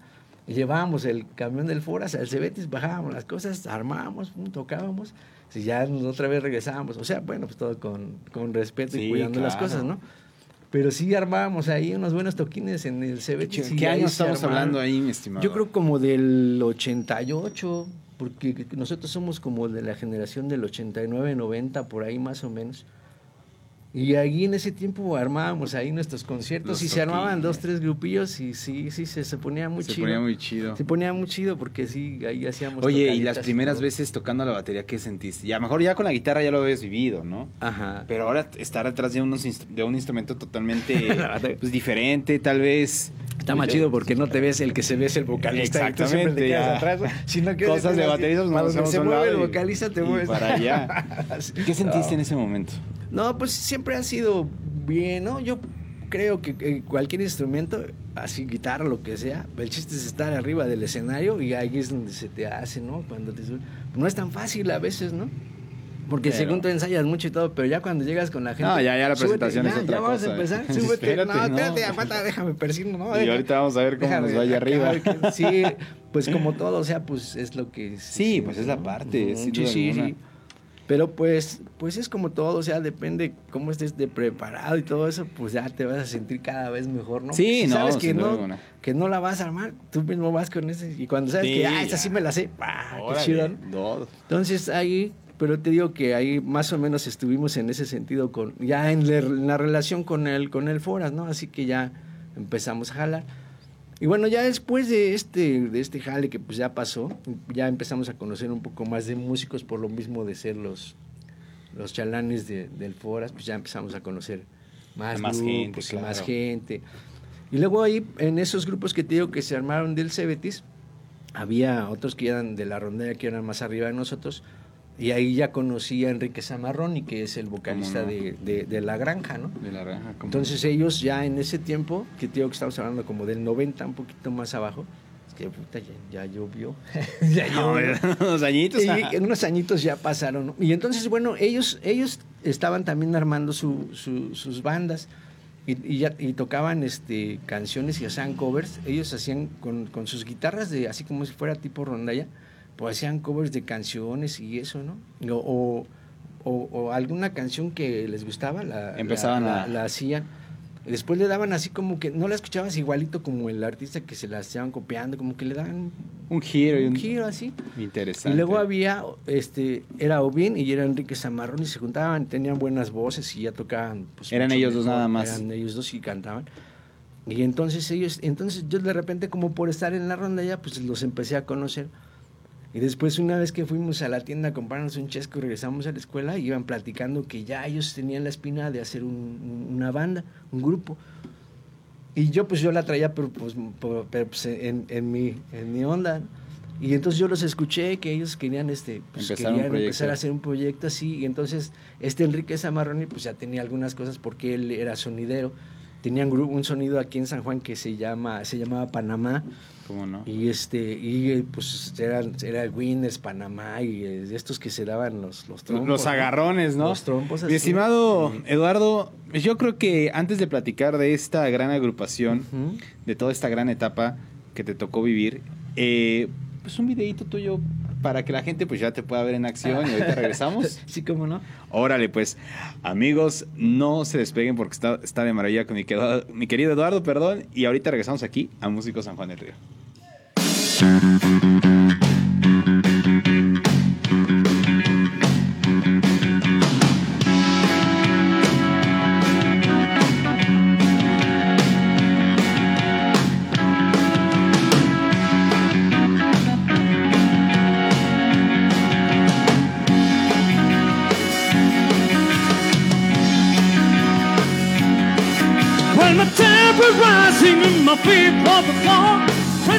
Llevábamos el camión del Foras al Cebetis, bajábamos las cosas, armábamos, tocábamos. Si ya otra vez regresábamos. O sea, bueno, pues todo con, con respeto y cuidando las cosas, ¿no? Pero sí armábamos ahí unos buenos toquines en el ¿Qué, Cebetis. qué ahí año estamos hablando ahí, mi estimado? Yo creo como del 88, porque nosotros somos como de la generación del 89, 90, por ahí más o menos. Y ahí en ese tiempo armábamos ahí nuestros conciertos Los y se armaban dos, tres grupillos y sí, sí, se, se ponía muy Se chido. ponía muy chido. Se ponía muy chido porque sí, ahí hacíamos Oye, y las primeras todo. veces tocando la batería, ¿qué sentiste? Ya, mejor ya con la guitarra ya lo habías vivido, ¿no? Ajá. Pero ahora estar atrás de, unos de un instrumento totalmente pues, diferente, tal vez. Está más chido porque no te ves el que se ve es el vocalista. y te Exactamente, quedas ya. atrás, ¿no? sino que Cosas de bateristas hacemos se a mueve el y- vocalista te y mueves para allá. ¿Qué sentiste en ese momento? No, pues siempre ha sido bien, ¿no? Yo creo que, que cualquier instrumento, así guitarra, lo que sea, el chiste es estar arriba del escenario y ahí es donde se te hace, ¿no? Cuando te No es tan fácil a veces, ¿no? Porque Pero- según tú ensayas mucho y todo, pero ya cuando llegas con la gente... No, ya- ya la súbete, presentación es ya, otra ya vamos cosa. a empezar, súbete. Espérate, no, espérate, no. aguanta, déjame persigno, ¿no? Y ahorita vamos a ver cómo déjame nos va allá arriba. que- Sí, pues como todo, o sea, pues es lo que... Sí, pues es la parte, Ujú, sin sí, sí, sí. Pero pues, pues es como todo, o sea, depende cómo estés de preparado y todo eso, pues ya te vas a sentir cada vez mejor, ¿no? Sí, Si no, sabes que no, alguna. que no la vas a armar, tú mismo vas con ese, y cuando sabes Sí, que, ah, esa ya. sí me la sé, ¡pah! qué chido. Entonces ahí, pero te digo que ahí más o menos estuvimos en ese sentido con, ya en, la- en la relación con el, con el Foras, ¿no? Así que ya empezamos a jalar. Y bueno, ya después de este, de este jale que pues ya pasó, ya empezamos a conocer un poco más de músicos por lo mismo de ser los, los chalanes de- del Foras, pues ya empezamos a conocer más, Más grupos gente, más gente. Y luego ahí, en esos grupos que te digo que se armaron del Cebetis, había otros que eran de la rondalla que eran más arriba de nosotros, y ahí ya conocí a Enrique Zamarroni, que es el vocalista no? de, de- de La Granja, ¿no? De la granja. ¿cómo? Entonces ellos ya en ese tiempo, que te digo que estamos hablando como del 90, un poquito más abajo, es que puta, ya, ya llovió. ya No, llovió. unos añitos. Y unos añitos ya pasaron. ¿no? Y entonces, bueno, ellos, ellos estaban también armando su- su- sus bandas y, y ya, y tocaban este, canciones y hacían covers. Ellos hacían con, con sus guitarras, de así como si fuera tipo rondalla, pues hacían covers de canciones y eso, ¿no? O, o, alguna canción que les gustaba, la, Empezaban la, a- la hacían. Después le daban así como que no la escuchabas igualito como el artista que se la estaban copiando, como que le daban Un giro y un un giro así. Interesante. Y luego había, este, era Obin y era Enrique Zamarrón y se juntaban, tenían buenas voces y ya tocaban. Pues, Eran ellos dos nada más. Eran ellos dos y cantaban. Y entonces ellos, entonces yo de repente como por estar en la ronda ya, pues los empecé a conocer. Y después una vez que fuimos a la tienda a comprarnos un chesco y regresamos a la escuela, iban platicando que ya ellos tenían la espina de hacer un- una banda, un grupo. Y yo pues yo la traía, pero pues, por- pero, pues, en, en mi, en mi onda. Y entonces yo los escuché que ellos querían este pues, Empezar querían empezar a hacer un proyecto así y entonces este Enrique Zamarroni pues ya tenía algunas cosas porque él era sonidero tenían un sonido aquí en San Juan que se llama se llamaba Panamá ¿Cómo no? y este y pues eran era Winners Panamá y eh, estos que se daban los los trompos Los agarrones, ¿no? los trompos Mi así. estimado Sí. Eduardo, yo creo que antes de platicar de esta gran agrupación, de toda esta gran etapa que te tocó vivir, eh, pues un videito tuyo para que la gente pues ya te pueda ver en acción y ahorita regresamos. sí cómo no Órale, pues, amigos, no se despeguen porque está, está de maravilla con mi querido, mi querido Eduardo, perdón, y ahorita regresamos aquí a Músico San Juan del Río.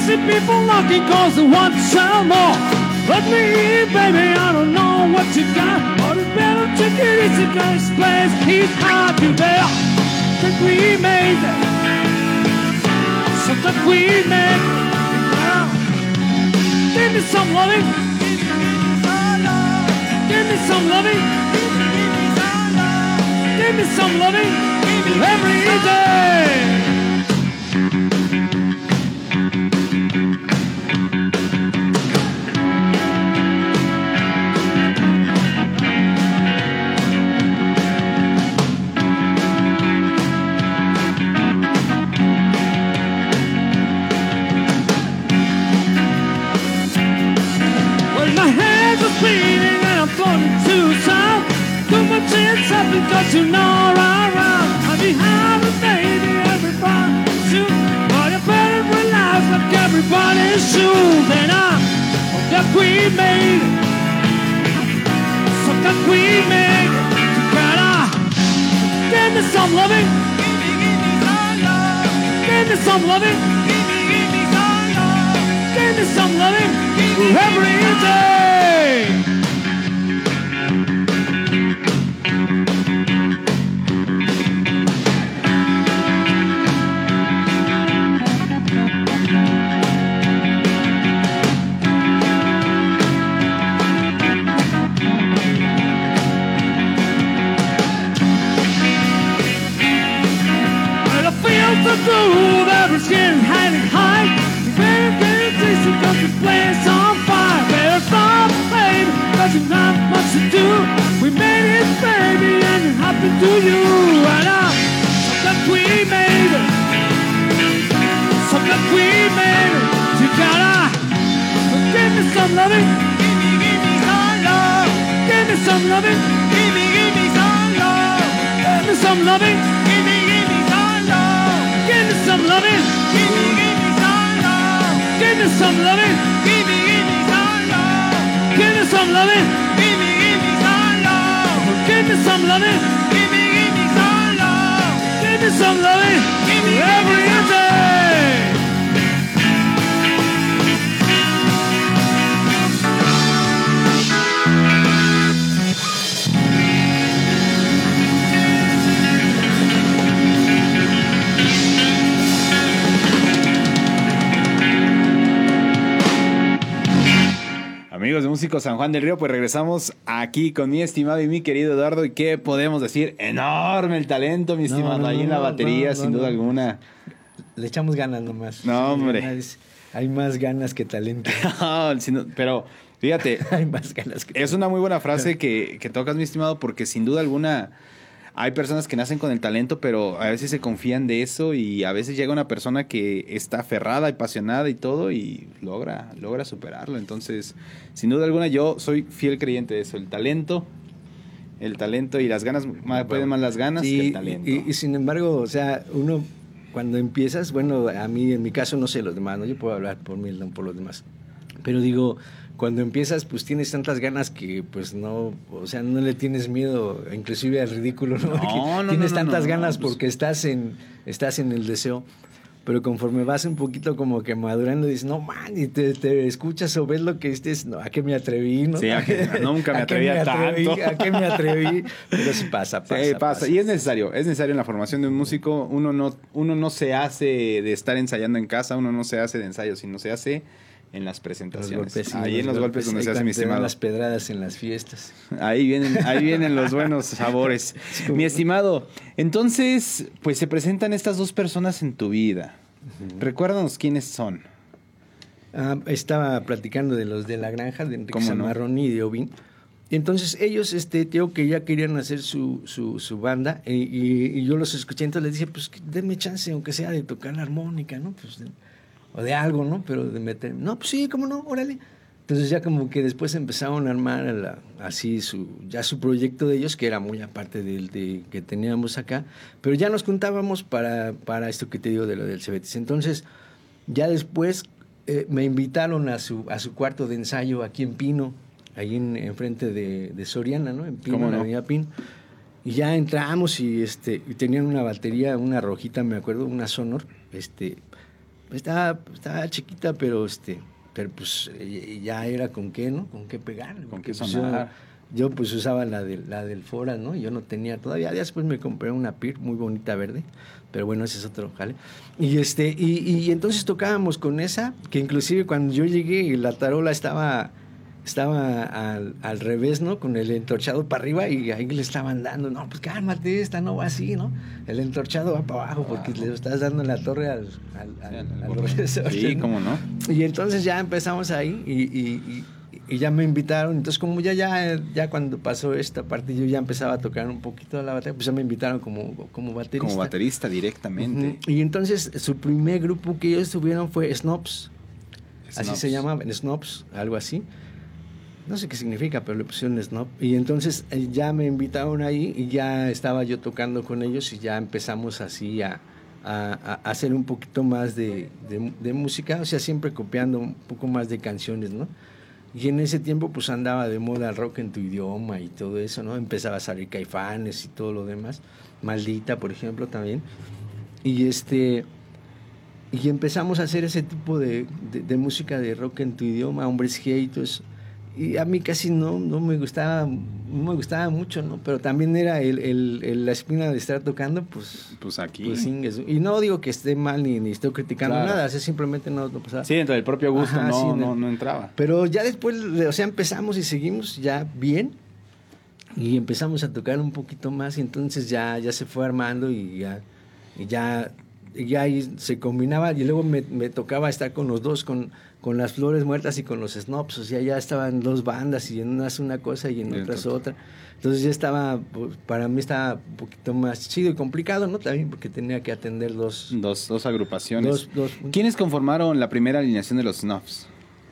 Crazy people knocking cause they want sell more. Let me baby, I don't know what you got. But it's better take it easy cause this place is hard to bear. That we made. It So that we made. It Yeah. Give me some loving. Give me some loving. Give me some loving. Every day. we made, something we made together. Give me some loving. Give me, give me some. Give me some loving. Give me, give me some. Give me some loving. Every day. Better get place on fire. Better stop, much to do. We made it, baby, and it happened to you. And that we made it. So we made give me some loving. Give me some love. Give me some loving. Give me, give me some love. Give me some loving. Loving. Give me, give me some love. Give me some loving. Give me, give me some love. Give me some loving. Give me, give me some love. Give me some loving. Give me, give me some love. Give me some loving. Every Amigos de Músico San Juan del Río, pues regresamos aquí con mi estimado y mi querido Eduardo. ¿Y qué podemos decir? Enorme el talento, mi estimado, no, ahí en la batería, no, sin duda alguna. le echamos ganas nomás No, hombre. Ganas- hay más ganas que talento No, pero fíjate, hay más ganas que es una muy buena frase que, que tocas, mi estimado, porque sin duda alguna hay personas que nacen con el talento, pero a veces se confían de eso y a veces llega una persona que está aferrada, apasionada y todo y logra, logra superarlo. Entonces, sin duda alguna, yo soy fiel creyente de eso. El talento, el talento y las ganas, más- pueden más las ganas que Sí, el talento. Y, y sin embargo, o sea, uno cuando empiezas, bueno, a mí en mi caso no sé los demás, ¿no? Yo puedo hablar por mí, no por los demás. Pero digo, cuando empiezas, pues tienes tantas ganas que pues no, o sea, no le tienes miedo, inclusive al ridículo, ¿no? No, no, tienes no, tantas ganas pues- porque estás en, estás en el deseo. Pero conforme vas un poquito como que madurando, dices, no man, y te, te escuchas o ves lo que dices, no, ¿a qué me atreví? ¿no? Sí, a que- nunca me ¿A qué atrevía atreví? tanto. ¿A qué me atreví? Pero sí pasa, pasa. Sí, pasa. Y es necesario, es necesario en la formación de un músico. Uno no, uno no se hace de estar ensayando en casa, uno no se hace de ensayo, sino se hace en las presentaciones. golpes, Ahí en los golpes donde ahí se hace mi estimado. las pedradas en las fiestas. Ahí vienen, ahí vienen los buenos sabores. Mi estimado, entonces, pues se presentan estas dos personas en tu vida. Recuérdanos quiénes son. Ah, estaba platicando de los de la granja, de Enrique. Zamarroni y de Ovin. Y entonces ellos, este, tío, que ya querían hacer su, su, su banda, y, y- y yo los escuché, entonces les dije, pues denme chance, aunque sea de tocar la armónica, ¿no? Pues, o de algo, ¿no? Pero de meter, no, pues sí, cómo no, órale. Entonces ya como que después empezaron a armar la- así su, ya su proyecto de ellos, que era muy aparte del de, que teníamos acá, pero ya nos juntábamos para, para esto que te digo de lo del Cebetis. Entonces, ya después eh, me invitaron a su, a su cuarto de ensayo aquí en Pino, ahí en, enfrente de, de Soriana, ¿no? En Pino, ¿Cómo en la no? Avenida Pino. Y ya entramos y este y tenían una batería, una rojita, me acuerdo, una Sonor, este estaba, estaba chiquita, pero este pero pues ya era con qué, ¿no? Con qué pegar. Con qué pues, sonar. Yo, yo, pues usaba la de, la del Fora, ¿no? Yo no tenía todavía. Después me compré una PIR muy bonita verde, pero bueno, ese es otro jale. Y este y, y entonces tocábamos con esa, que inclusive cuando yo llegué la tarola estaba estaba al, al revés, ¿no? Con el entorchado para arriba y ahí le estaban dando, no, pues cálmate, esta no va así, ¿no? El entorchado va para abajo porque le estás dando la torre al, al, Sí, ¿no? cómo no. Y entonces ya empezamos ahí y, y- y- y ya me invitaron. Entonces, como ya, ya, ya cuando pasó esta parte, yo ya empezaba a tocar un poquito la batería, pues ya me invitaron como, como baterista. Como baterista directamente. Y entonces su primer grupo que ellos tuvieron fue Snobs. Así se llamaban, Snobs, algo así. No sé qué significa, pero le pusieron Snob. Y entonces eh, ya me invitaron ahí y ya estaba yo tocando con ellos y ya empezamos así a, a- hacer un poquito más de, de- música, o sea, siempre copiando un poco más de canciones, ¿no? Y en ese tiempo pues andaba de moda el rock en tu idioma y todo eso, ¿no? Empezaba a salir caifanes y todo lo demás. Maldita, por ejemplo, también. Y este y empezamos a hacer ese tipo de, de- música de rock en tu idioma, hombres G y. Y a mí casi no, no me gustaba, no me gustaba mucho, ¿no? Pero también era el, el- el- la espina de estar tocando, pues, Pues aquí. pues. Y no digo que esté mal ni, ni estoy criticando Claro. nada, o sea, simplemente no, no pasaba. Sí, dentro del propio gusto Ajá, no, sí, no, no entraba. Pero ya después, o sea, empezamos y seguimos ya bien. Y empezamos a tocar un poquito más y entonces ya, ya se fue armando y ya, y ya, y ahí se combinaba y luego me, me tocaba estar con los dos, con, con las flores muertas y con los snobs, o sea, ya estaban dos bandas y en unas una cosa y en Bien, otras otra. Entonces ya estaba, pues, para mí estaba un poquito más chido y complicado, ¿no? También porque tenía que atender dos... Dos, dos agrupaciones. dos, dos ¿Quiénes conformaron la primera alineación de los Snuffs?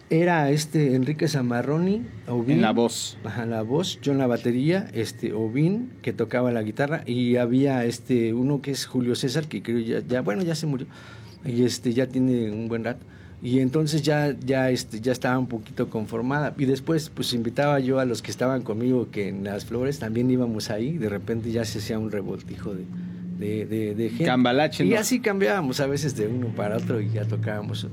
Era este Enrique Zamarroni, Ovin, En la voz. Ajá, la voz, yo en la batería, este Ovin, que tocaba la guitarra, y había este uno que es Julio César, que creo ya, ya bueno, ya se murió, y este ya tiene un buen rato. Y entonces ya, ya, este, ya estaba un poquito conformada. Y después, pues invitaba yo a los que estaban conmigo, que en las flores también íbamos ahí. De repente ya se hacía un revoltijo de, de, de, de gente. Cambalache, Y ¿no? así cambiábamos a veces de uno para otro y ya tocábamos.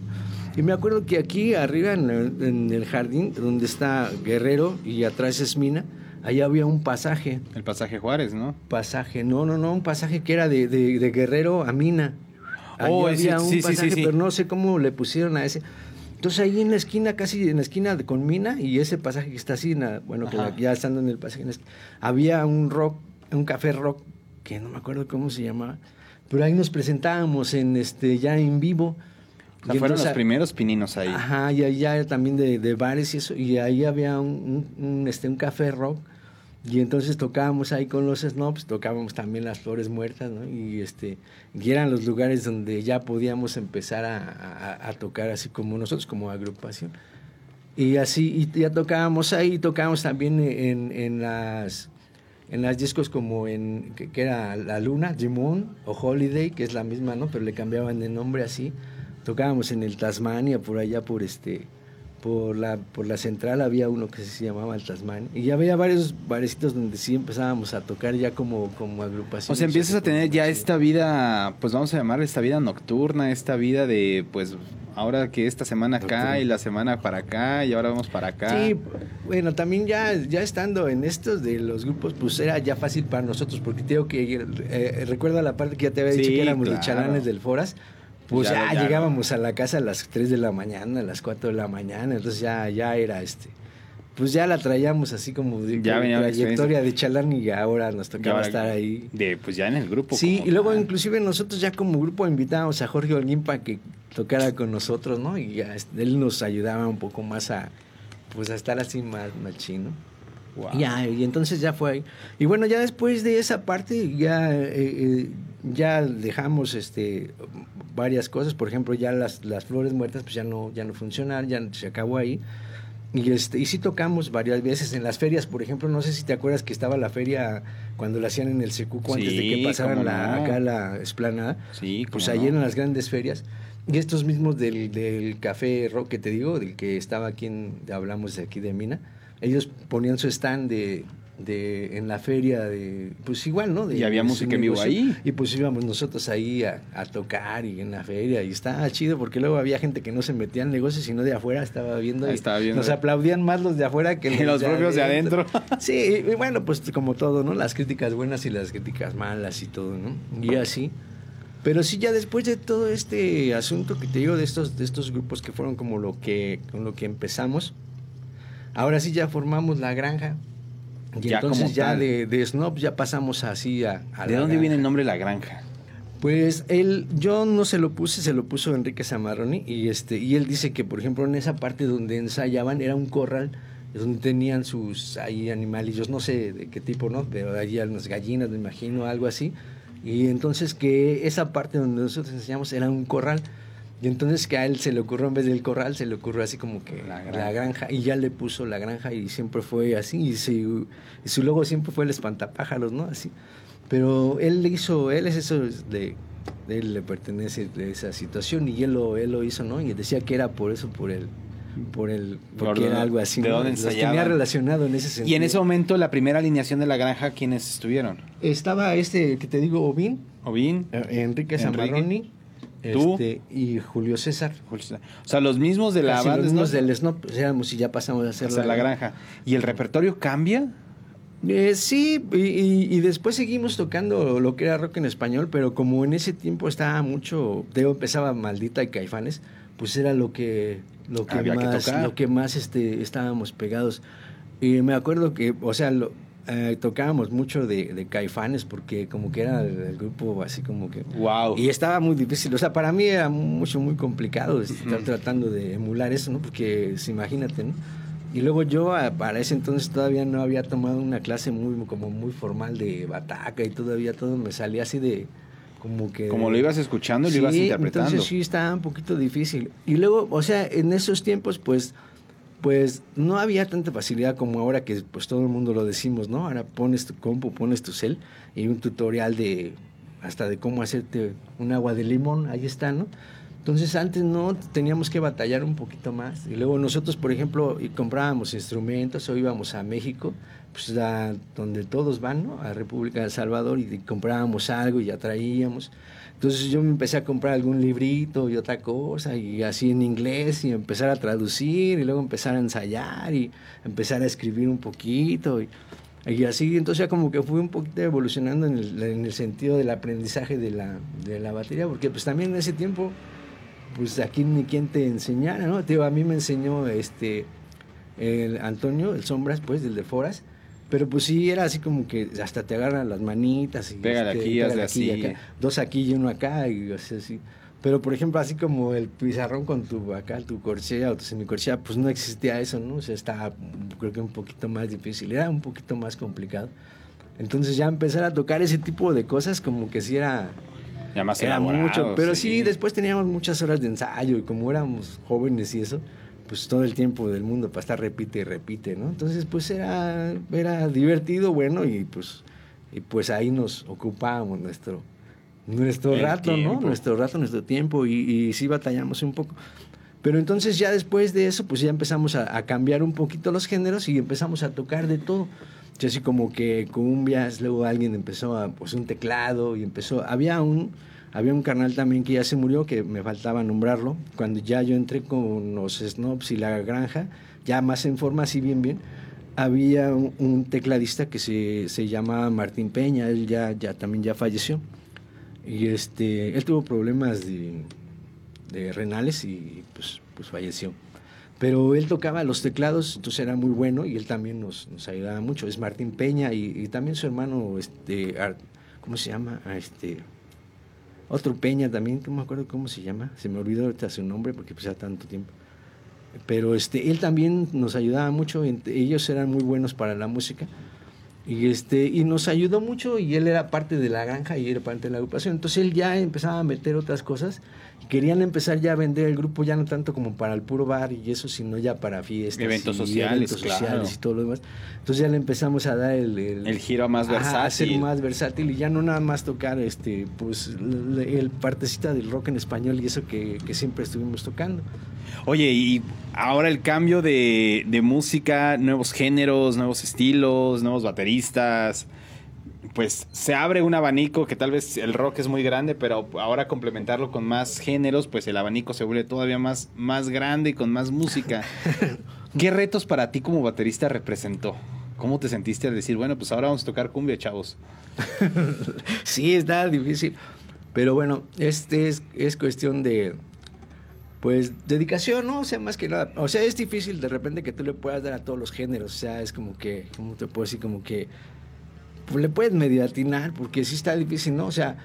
Y me acuerdo que aquí arriba en el, en el jardín, donde está Guerrero y atrás es Mina, ahí había un pasaje. El pasaje Juárez, ¿no? Pasaje, no, no, no, un pasaje que era de, de- de Guerrero a Mina. Ahí Oh, había sí, un sí, pasaje, sí, pero no sé cómo le pusieron a ese. Entonces ahí en la esquina, casi en la esquina con Mina y ese pasaje que está así, bueno, que ya estando en el pasaje, había un rock, un café rock, que no me acuerdo cómo se llamaba, pero ahí nos presentábamos en este ya en vivo. O sea, Y fueron entonces- los primeros pininos ahí. Ajá, y allá también de, de bares y eso, y ahí había un, un- un, este, un café rock Y entonces tocábamos ahí con los snobs, tocábamos también las flores muertas, ¿no? Y, este, y eran los lugares donde ya podíamos empezar a, a- a tocar así como nosotros, como agrupación. Y así, y ya tocábamos ahí, tocábamos también en, en las en las discos como en, que, que era La Luna, The Moon o Holiday, que es la misma, ¿no? Pero le cambiaban de nombre así. Tocábamos en el Tasmania, por allá, por este, por la, por la central había uno que se llamaba el Tasmania. Y ya había varios barecitos donde sí empezábamos a tocar ya como, como agrupación. O sea, empiezas a tener ya esta vida, pues vamos a llamarle esta vida nocturna, esta vida de, pues, ahora que esta semana acá y la semana para acá y ahora vamos para acá. Sí, bueno, también ya, ya estando en estos de los grupos, pues era ya fácil para nosotros, porque te digo que eh, recuerda la parte que ya te había dicho Sí, que éramos claro. los chalanes del Foras, pues Ya, ya, ya. llegábamos a la casa a las 3 de la mañana, a las 4 de la mañana, entonces ya, ya era este, pues ya la traíamos así como de Ya de trayectoria de chalán y ahora nos tocaba ahora estar ahí. De, pues ya en el grupo. Sí, y luego tal. inclusive nosotros ya como grupo invitábamos a Jorge Olguín para que tocara con nosotros, ¿no? Y ya, este, él nos ayudaba un poco más a, pues a estar así más machino. Wow. Ya, y entonces ya fue ahí. Y bueno, ya después de esa parte ya, eh, eh, ya dejamos este varias cosas. Por ejemplo, ya las, las flores muertas pues ya no, ya no funcionaron, ya se acabó ahí. Y, este, y sí tocamos varias veces en las ferias, por ejemplo, no sé si te acuerdas que estaba la feria cuando la hacían en el Secuco antes de que pasaran la, no. acá la esplanada. Sí, Pues ahí no. en las grandes ferias. Y estos mismos del, del café rock que te digo, del que estaba aquí en, hablamos de aquí de Mina, ellos ponían su stand de, de en la feria de, pues igual, ¿no? De- Y había música en vivo ahí. Y pues íbamos nosotros ahí a, a tocar y en la feria y estaba chido porque luego había gente que no se metía en negocios sino de afuera estaba viendo y Estaba viendo. nos aplaudían más los de afuera que Que los propios de adentro. Sí, y bueno, pues como todo, ¿no? Las críticas buenas y las críticas malas y todo, ¿no? Y así. Pero sí, ya después de todo este asunto que te digo de estos, de estos grupos que fueron como lo que, con lo que empezamos, ahora sí ya formamos la granja. Y Ya como entonces ya de, de Snobs ya pasamos así a, a ¿De la dónde granja. viene el nombre La Granja? Pues él, yo no se lo puse, se lo puso Enrique Zamarroni y este, y él dice que por ejemplo en esa parte donde ensayaban era un corral donde tenían sus ahí animalillos, no sé de qué tipo, ¿no? Pero ahí unas gallinas, me imagino, algo así. Y entonces que esa parte donde nosotros enseñamos era un corral. Y entonces que a él se le ocurrió, en vez del corral, se le ocurrió así como que La la granja. granja. Y ya le puso la granja y siempre fue así. Y, su- y su logo siempre fue el espantapájaros, ¿no? Así. Pero él le hizo, él es eso de, de él le pertenece de esa situación y él lo, él lo hizo, ¿no? Y decía que era por eso, por el, por el, Por porque era algo así, de ¿no? dónde Los tenía relacionado en ese sentido. Y en ese momento, la primera alineación de La Granja, ¿quiénes estuvieron? estaba este que te digo, Ovin, Ovin, Enrique Enrique. Zamarroni, Tú. este, y Julio César. Julio- o sea, los mismos de la Casi banda los mismos del Snob, pues, éramos y ya pasamos a hacer Hacer La Granja. ¿Y el repertorio cambia? Eh, sí, y, y- y después seguimos tocando lo que era rock en español, pero como en ese tiempo estaba mucho, Teo empezaba Maldita y Caifanes, pues era lo que lo que Había más lo que más este estábamos pegados. Y me acuerdo que, o sea, lo, eh, tocábamos mucho de, de Caifanes porque como que era el, el grupo así como que Wow. y estaba muy difícil, o sea, para mí era mucho, muy complicado estar tratando de emular eso, ¿no? Porque, pues, imagínate, ¿no? Y luego yo para ese entonces todavía no había tomado una clase muy, como muy formal de bataca y todavía todo me salía así de, como que... Como lo ibas escuchando y lo ibas Sí, interpretando. Entonces sí estaba un poquito difícil. Y luego, o sea, en esos tiempos, pues, pues no había tanta facilidad como ahora que pues todo el mundo lo decimos, ¿no? Ahora pones tu compu, pones tu cel y un tutorial de hasta de cómo hacerte un agua de limón, ahí está, ¿no? Entonces antes no teníamos que batallar un poquito más. Y luego nosotros, por ejemplo, comprábamos instrumentos o íbamos a México, pues a donde todos van, ¿no? A República de El Salvador y comprábamos algo y ya traíamos. Entonces yo me empecé a comprar algún librito y otra cosa y así en inglés y empezar a traducir y luego empezar a ensayar y empezar a escribir un poquito y, y así. Entonces como que fui un poquito evolucionando en el, en el sentido del aprendizaje de la, de la batería porque pues también en ese tiempo pues aquí ni quien te enseñara, ¿no? Digo, a mí me enseñó este el Antonio, el Sombras, pues, del de Foras, pero pues sí, era así como que hasta te agarran las manitas y Pégale este, aquí, pégale así. acá. dos aquí y uno acá y así, así. Pero, por ejemplo, así como el pizarrón con tu acá, tu corchea o tu semicorchea, pues no existía eso, ¿no? O sea, estaba, creo que un poquito más difícil, era un poquito más complicado. Entonces ya empezar a tocar ese tipo de cosas como que sí era, Ya más era mucho. Pero sí. después teníamos muchas horas de ensayo y como éramos jóvenes y eso, pues todo el tiempo del mundo para estar repite y repite, ¿no? Entonces pues era, era divertido, bueno, y pues, y pues ahí nos ocupábamos nuestro, nuestro El rato, ¿no? Nuestro rato, nuestro tiempo y, y sí batallamos un poco. Pero entonces ya después de eso, pues ya empezamos a, a cambiar un poquito los géneros y empezamos a tocar de todo. Yo así como que cumbias, luego alguien empezó a, pues un teclado y empezó, había un, había un canal también que ya se murió, que me faltaba nombrarlo, cuando ya yo entré con los Snobs y la granja, ya más en forma, así bien, bien, había un, tecladista que se, se llama Martín Peña, él ya, ya también ya falleció. Y este, él tuvo problemas de, de renales y pues, pues falleció. Pero él tocaba los teclados, entonces era muy bueno y él también nos, nos ayudaba mucho. Es Martín Peña y, y también su hermano, este, ¿cómo se llama? Ah, Este, otro Peña también, no me acuerdo cómo se llama, se me olvidó ahorita su nombre porque pues tanto tiempo. Pero este, él también nos ayudaba mucho, ellos eran muy buenos para la música. Y, este, y nos ayudó mucho y él era parte de la granja y era parte de la agrupación. Entonces él ya empezaba a meter otras cosas. Querían empezar ya a vender el grupo ya no tanto como para el puro bar y eso, sino ya para fiestas. Eventos y sociales, eventos claro. sociales y todo lo demás. Entonces ya le empezamos a dar el... El giro más Ajá, a ser versátil. más versátil y ya no nada más tocar este pues l- el partecita del rock en español y eso que, que siempre estuvimos tocando. Oye, y ahora el cambio de, de música, nuevos géneros, nuevos estilos, nuevos bateristas. Pues se abre un abanico que tal vez el rock es muy grande, pero ahora complementarlo con más géneros, pues el abanico se vuelve todavía más, más grande y con más música. ¿Qué retos para ti como baterista representó? ¿Cómo te sentiste al decir, bueno, pues ahora vamos a tocar cumbia, chavos? Sí, está difícil. Pero bueno, este es, es cuestión de, pues, dedicación, ¿no? O sea, más que nada. O sea, es difícil de repente que tú le puedas dar a todos los géneros. O sea, es como que, ¿cómo te puedo decir? Como que pues, le puedes medio atinar, porque sí está difícil, ¿no? O sea,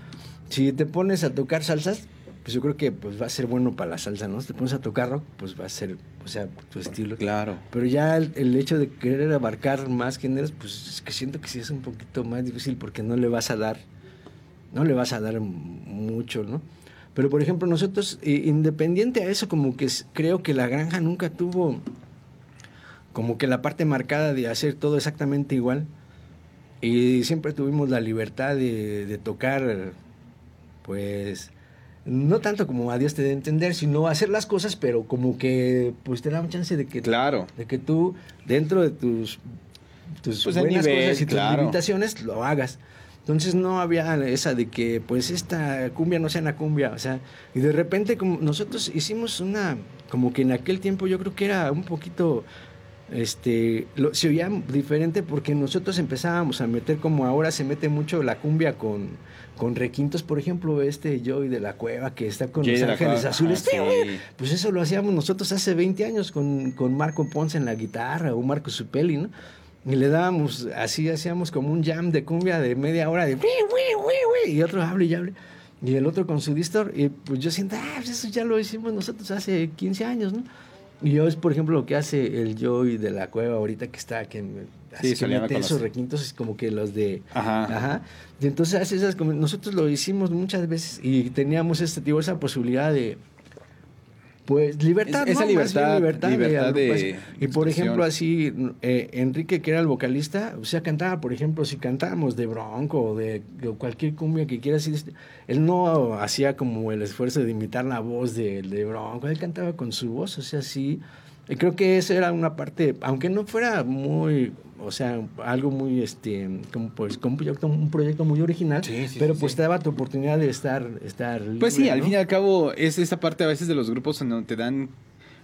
si te pones a tocar salsas, pues yo creo que pues va a ser bueno para la salsa, ¿no? Si te pones a tocar rock, pues va a ser, o sea, tu estilo. Claro. Pero ya el, el hecho de querer abarcar más géneros, pues es que siento que sí es un poquito más difícil porque no le vas a dar, no le vas a dar mucho, ¿no? Pero por ejemplo nosotros, eh, independiente a eso, como que creo que la granja nunca tuvo como que la parte marcada de hacer todo exactamente igual. Y siempre tuvimos la libertad de, de tocar, pues, no tanto como a Dios te dé a entender, sino hacer las cosas, pero como que, pues, te da chance de que, Claro. de que tú, dentro de tus, tus Pues, buenas nivel, cosas y tus limitaciones, lo hagas. Entonces no había esa de que, pues, esta cumbia no sea una cumbia, o sea, y de repente como nosotros hicimos una, como que en aquel tiempo yo creo que era un poquito este lo, se oía diferente porque nosotros empezábamos a meter como ahora se mete mucho la cumbia con, con requintos, por ejemplo, este Joey de la Cueva que está con Joey Los Ángeles Azules. ajá, Sí, sí. Pues eso lo hacíamos nosotros hace 20 años con, con Marco Ponce en la guitarra o Marco Supeli, ¿no? Y le dábamos, así hacíamos como un jam de cumbia de media hora de y otro hable y hable. Y el otro con su distor, y pues yo siento, ah, pues eso ya lo hicimos nosotros hace 15 años, ¿no? Y yo es, por ejemplo, lo que hace el Joey de la cueva ahorita que está, que, así que mete esos los- requintos, es como que los de... Ajá. Ajá. Y entonces hace esas, como- nosotros lo hicimos muchas veces y teníamos este, digo, esa posibilidad de... Pues libertad, Es- esa ¿no? Libertad- libertad de agrupación. Y por ejemplo, así, eh, Enrique, que era el vocalista, o sea, cantaba, por ejemplo, si cantábamos de Bronco o de, de cualquier cumbia que quieras, este, él no hacía como el esfuerzo de imitar la voz de, de Bronco, él cantaba con su voz, o sea, sí. Y creo que esa era una parte, aunque no fuera muy, o sea, algo muy, este, como pues, como un proyecto, un proyecto muy original, Sí, sí, pero sí, pues sí. te daba tu oportunidad de estar, estar Pues sí, libre, al ¿no? fin y al cabo es esa parte a veces de los grupos en donde te dan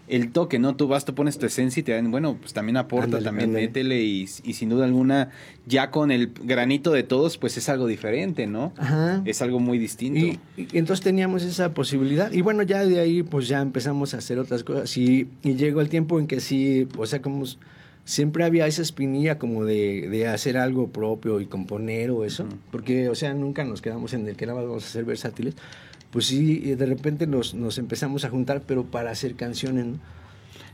el toque, ¿no? Tú vas, tú pones tu esencia y te dan, bueno, pues también aporta, Ándale, también ándale. métele y, y sin duda alguna, ya con el granito de todos, pues es algo diferente, ¿no? Ajá. Es algo muy distinto. Y, y entonces teníamos esa posibilidad. Y bueno, ya de ahí pues ya empezamos a hacer otras cosas. Y, y llegó el tiempo en que sí, o sea, como siempre había esa espinilla como de, de hacer algo propio y componer o eso. Porque, o sea, nunca nos quedamos en el que nada más vamos a ser versátiles. Pues sí, y de repente nos, nos empezamos a juntar, pero para hacer canciones, ¿no?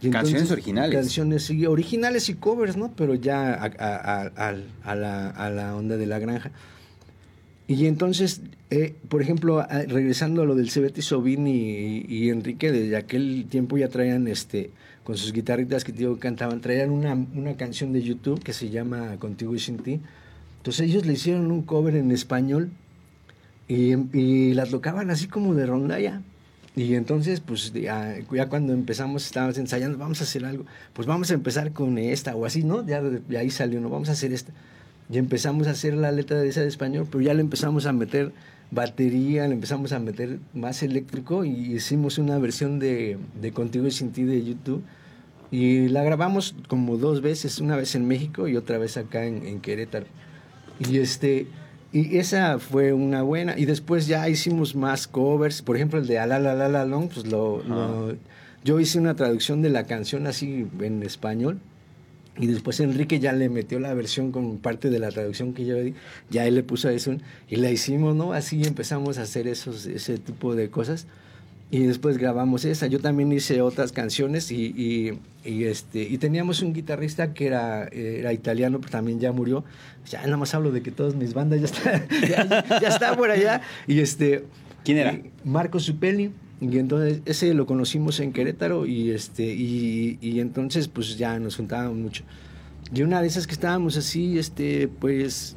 Y Canciones originales. Canciones sí, originales y covers, ¿no? Pero ya a, a- a- la, a la onda de la granja. Y entonces, eh, por ejemplo, regresando a lo del Cebete Sobín y, y Enrique, desde aquel tiempo ya traían, este, con sus guitarritas que digo cantaban, traían una, una canción de YouTube que se llama Contigo y Sin Ti. Entonces ellos le hicieron un cover en español y, y la tocaban así como de rondalla. Y entonces, pues ya, ya cuando empezamos, estábamos ensayando, vamos a hacer algo, pues vamos a empezar con esta o así, ¿no? Ya de ahí salió, ¿no? Vamos a hacer esta. Y empezamos a hacer la letra de esa de español, pero ya le empezamos a meter batería, le empezamos a meter más eléctrico y hicimos una versión de, de Contigo y Sin Ti de YouTube. Y la grabamos como dos veces, una vez en México y otra vez acá en, en Querétaro. Y este y esa fue una buena. Y después ya hicimos más covers, por ejemplo el de Ala la la long, pues lo, lo- yo hice una traducción de la canción así en español. Y después Enrique ya le metió la versión con parte de la traducción que yo di, ya él le puso eso. Y la hicimos, ¿no? Así empezamos a hacer esos ese tipo de cosas. Y después grabamos esa. Yo también hice otras canciones y, y, y, este, y teníamos un guitarrista que era, era italiano, pero también ya murió. Ya nada más hablo de que todas mis bandas ya están ya, ya está por allá. Y este, ¿Quién era? Marco Supelli. Y entonces ese lo conocimos en Querétaro y, este, y, y entonces pues ya nos juntábamos mucho. Y una de esas que estábamos así, este, pues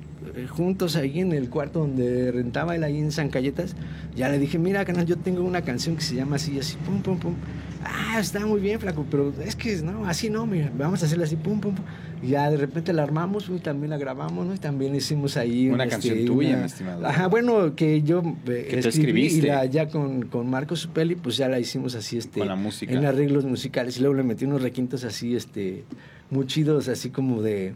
juntos ahí en el cuarto donde rentaba él ahí en San Cayetas, ya le dije, mira, canal, yo tengo una canción que se llama así, así, pum, pum, pum. Ah, está muy bien, flaco, pero es que no, así no, mira, vamos a hacerla así, pum, pum, pum. Y ya de repente la armamos y también la grabamos, ¿no? Y también hicimos ahí... Una este, canción tuya, mi estimado. Ajá, bueno, que yo eh, Que tú escribí y escribiste. la, ya con, con Marco Supelli, pues ya la hicimos así, este... Con la música. En arreglos musicales. Y luego le metí unos requintos así, este... Muy chidos, así como de...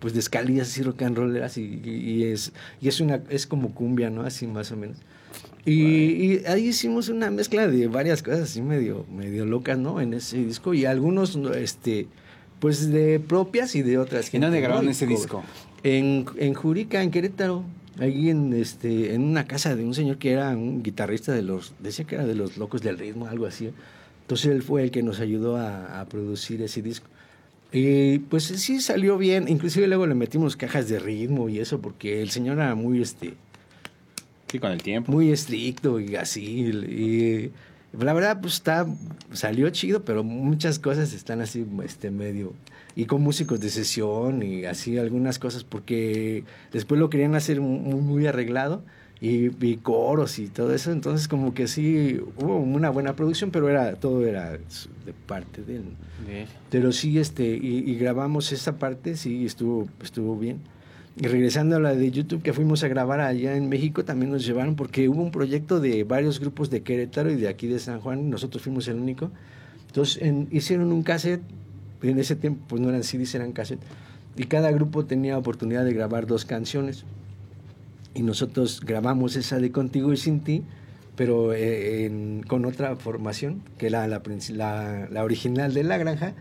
Pues de escalillas así rock and rolleras y, y- es, y es una... Es como cumbia, ¿no? Así más o menos. Y, y ahí hicimos una mezcla de varias cosas así medio, medio locas, ¿no? En ese disco. Y algunos, ¿no? este... Pues de propias y de otras. ¿En dónde grabaron ese co- disco? En, en Jurica, en Querétaro. Ahí en este en una casa de un señor que era un guitarrista de los decía que era de los locos del ritmo algo así entonces él fue el que nos ayudó a, a producir ese disco y pues sí salió bien inclusive luego le metimos cajas de ritmo y eso porque el señor era muy este Sí, con el tiempo. muy estricto y así. Y la verdad, pues está, salió chido, pero muchas cosas están así, este medio. Y con músicos de sesión y así algunas cosas, porque después lo querían hacer muy, muy arreglado y, y coros y todo eso. Entonces, como que sí hubo una buena producción, pero era todo era de parte de él. Pero sí, este, y, y grabamos esa parte, sí, estuvo, estuvo bien. Y regresando a la de YouTube que fuimos a grabar allá en México, también nos llevaron porque hubo un proyecto de varios grupos de Querétaro y de aquí de San Juan, nosotros fuimos el único. Entonces en- hicieron un cassette, en ese tiempo pues no eran CDs, eran cassette, y cada grupo tenía oportunidad de grabar dos canciones. Y nosotros grabamos esa de Contigo y Sin Ti, pero eh, en- con otra formación, que era la, la, la original de La Granja,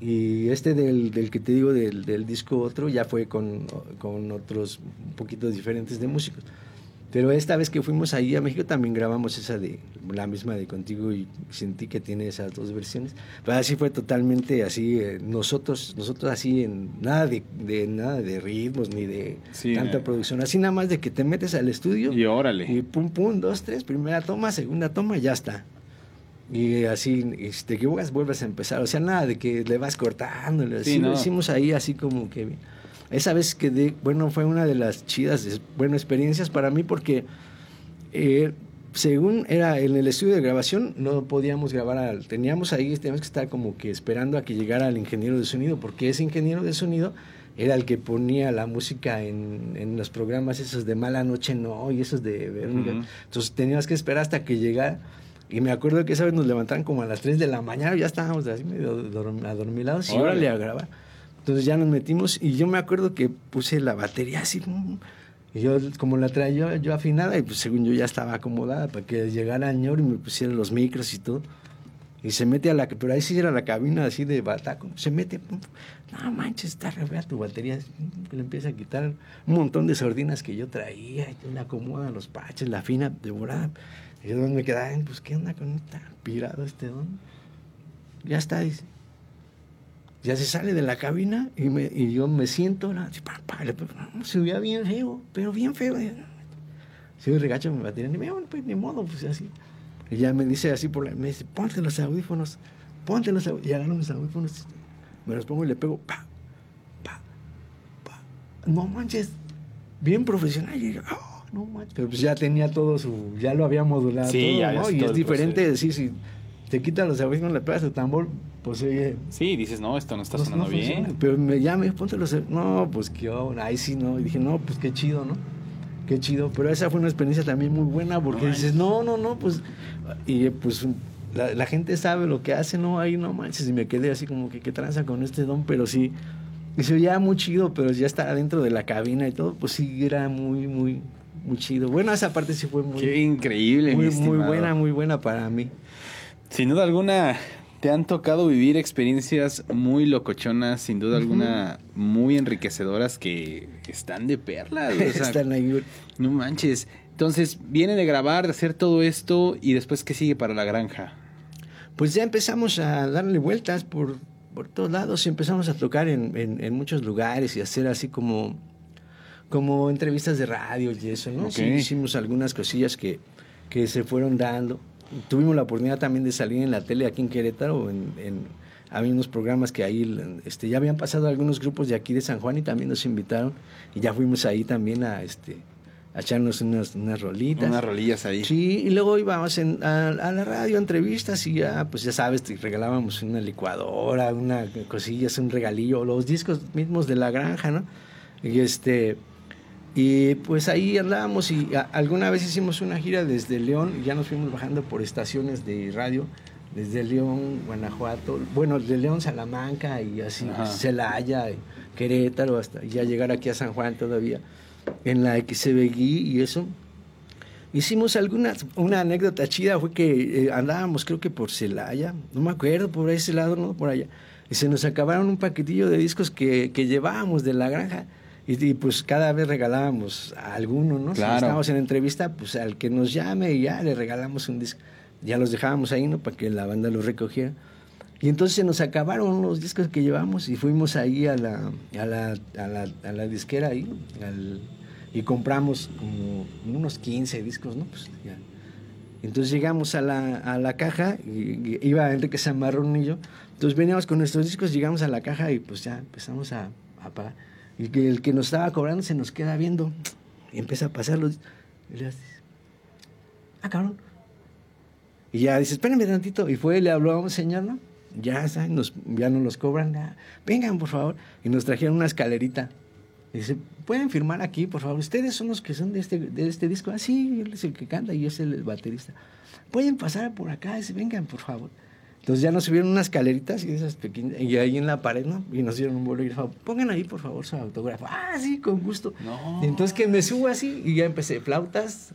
y este del, del que te digo, del, del disco otro, ya fue con, con otros un poquito diferentes de músicos. Pero esta vez que fuimos ahí a México también grabamos esa de la misma de Contigo y Sentí que tiene esas dos versiones. Pero así fue totalmente así, eh, nosotros, nosotros así en nada de, de nada de ritmos ni de Sí, tanta eh. producción, así nada más de que te metes al estudio Y órale. y pum pum, dos, tres, primera toma, segunda toma, ya está. Y así, y si te equivocas, vuelves a empezar. O sea, nada de que le vas cortando. Sí, así lo no. hicimos ahí, así como que. Esa vez que, de, bueno, fue una de las chidas, bueno, experiencias para mí porque, eh, según era en el estudio de grabación, no podíamos grabar, al, teníamos ahí, teníamos que estar como que esperando a que llegara el ingeniero de sonido, porque ese ingeniero de sonido era el que ponía la música en, en los programas esos de Mala Noche No y esos de Verónica. Ujú. Entonces teníamos que esperar hasta que llegara. Y me acuerdo que esa vez nos levantaron como a las 3 de la mañana, ya estábamos así medio dorm- adormilados y órale a grabar. Entonces ya nos metimos y yo me acuerdo que puse la batería así. Y yo, como la traía yo, afinada, y pues según yo ya estaba acomodada para que llegara señor y me pusiera los micros y todo. Y se mete a la... Pero ahí sí era la cabina así de bataco. Se mete... No manches, está re tu batería. Le empieza a quitar un montón de sordinas que yo traía. Y le acomoda los paches, la fina, de volada. Y yo me quedaba, "Ay, pues, ¿qué onda con esta pirado este don? Ya está, dice. Ya se sale de la cabina y, me, y yo me siento, ¿no? Así, pa, pa, le- no, se veía bien feo, pero bien feo. Si me regacho mi batería, ni, bueno, pues, ni modo, pues así. Y ya me dice así por la, me dice, ponte los audífonos, ponte los audífonos. Y agarro mis audífonos, me los pongo y le pego, pa, pa, pa. No manches, bien profesional. Y yo, "Oh, no manches. Pero pues ya tenía todo su, ya lo había modulado Sí, todo, ya ¿no? Y es diferente decir, si te quitas los audífonos, le pegas el tambor, pues oye, Sí, dices, no, esto no está sonando no bien. Pero me llame, ponte los No, pues qué onda, ahí sí no. Y dije, no, pues qué chido, ¿no? Qué chido. Pero esa fue una experiencia también muy buena porque No dices, no, no, no, pues. Y pues la, la gente sabe lo que hace, ¿no? Ahí no manches. Y me quedé así como que qué tranza con este don, pero sí. Y se oía muy chido, pero ya estar adentro de la cabina y todo, pues sí era muy, muy, muy chido. Bueno, esa parte sí fue muy, Qué increíble, muy, mi muy buena, muy buena para mí. Sin duda alguna, te han tocado vivir experiencias muy locochonas, sin duda alguna, muy enriquecedoras que están de perlas. o sea, Están ahí. No manches. Entonces, viene de grabar, de hacer todo esto y después, ¿qué sigue para la granja? pues ya empezamos a darle vueltas por, por todos lados y empezamos a tocar en, en- en muchos lugares y hacer así como, como entrevistas de radio y eso, ¿no? Sí, hicimos algunas cosillas que, que se fueron dando. Tuvimos la oportunidad también de salir en la tele aquí en Querétaro, en, en- había unos programas que ahí este, ya habían pasado algunos grupos de aquí de San Juan y también nos invitaron y ya fuimos ahí también a, este, a echarnos unas, unas rolitas. Unas rolillas ahí. Sí, y luego íbamos en- a, a la radio, entrevistas y ya, pues ya sabes, te regalábamos una licuadora, una cosilla, un regalillo, los discos mismos de la granja, ¿no? Y este, y pues ahí andábamos y a- alguna vez hicimos una gira desde León ya nos fuimos bajando por estaciones de radio, desde León, Guanajuato, bueno, de León, Salamanca y así, Ajá. Celaya, y Querétaro, hasta ya llegar aquí a San Juan todavía, en la XCBG y eso. Hicimos algunas, una anécdota chida fue que eh, andábamos creo que por Celaya, no me acuerdo, por ese lado, no, por allá, y se nos acabaron un paquetillo de discos que, que llevábamos de la granja. Y, y, pues cada vez regalábamos a alguno, ¿no? Claro. Si estábamos en entrevista, pues al que nos llame y ya le regalamos un disco. Ya los dejábamos ahí, ¿no? Para que la banda los recogiera. Y entonces se nos acabaron los discos que llevamos y fuimos ahí a la, a la, a la, a la disquera ahí al- y compramos como unos 15 discos, ¿no? Pues ya. Entonces llegamos a la, a la caja, y, y iba Enrique Zamarrón y yo. Entonces veníamos con nuestros discos, llegamos a la caja y pues ya empezamos a, a pagar. Y que el que nos estaba cobrando se nos queda viendo y empieza a pasar los... Y le haces, ah, cabrón. Y ya dice, espérenme tantito. Y fue, le habló a un señor, ¿no? Ya, ya no nos cobran. Vengan, por favor. Y nos trajeron una escalerita. Y dice, ¿pueden firmar aquí, por favor? Ustedes son los que son de este, de este disco. Ah, sí, él es el que canta y yo soy el baterista. Pueden pasar por acá. Dice, vengan, por favor. Entonces ya nos subieron unas escaleritas y esas pequeñas, y ahí en la pared, ¿no? Y nos dieron un bolígrafo. Pongan ahí, por favor, su autógrafo. Ah, sí, con gusto. No. Y entonces que me subo así y ya empecé, flautas,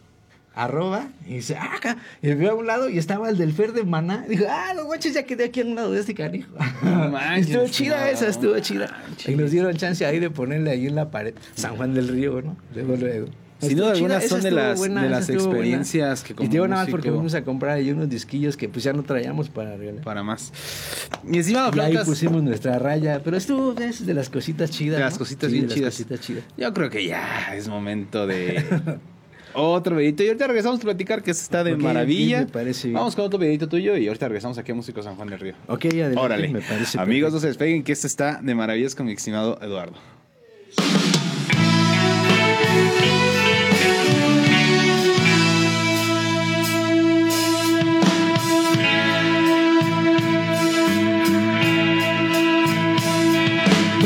arroba, y dice, ah, acá. Y veo a un lado y estaba el del Fer de Maná. Dijo, ah, los guaches ya quedé aquí a un lado de este canijo. No manches, estuvo chida no esa, estuvo chida. manches. Y nos dieron chance ahí de ponerle ahí en la pared, San Juan del Río, ¿no? Luego, luego. Sin duda alguna son de las- de esa las estuvo buena. experiencias que como Y digo nada más porque fuimos a comprar ahí unos disquillos que pues ya no traíamos para regalar. Para más. Mi estimado Y ahí pusimos nuestra raya, pero estuvo es de las cositas chidas. De las ¿no? cositas Sí, bien de las chidas. cositas chidas. yo creo que ya es momento de otro videito. Y ahorita regresamos a platicar que esto está de Ok, maravilla. me parece bien. Vamos con otro videito tuyo y ahorita regresamos aquí a Músico San Juan del Río. Ok, adelante, Órale. me parece Amigos, no perfecto. se despeguen que esto está de maravillas con mi estimado Eduardo.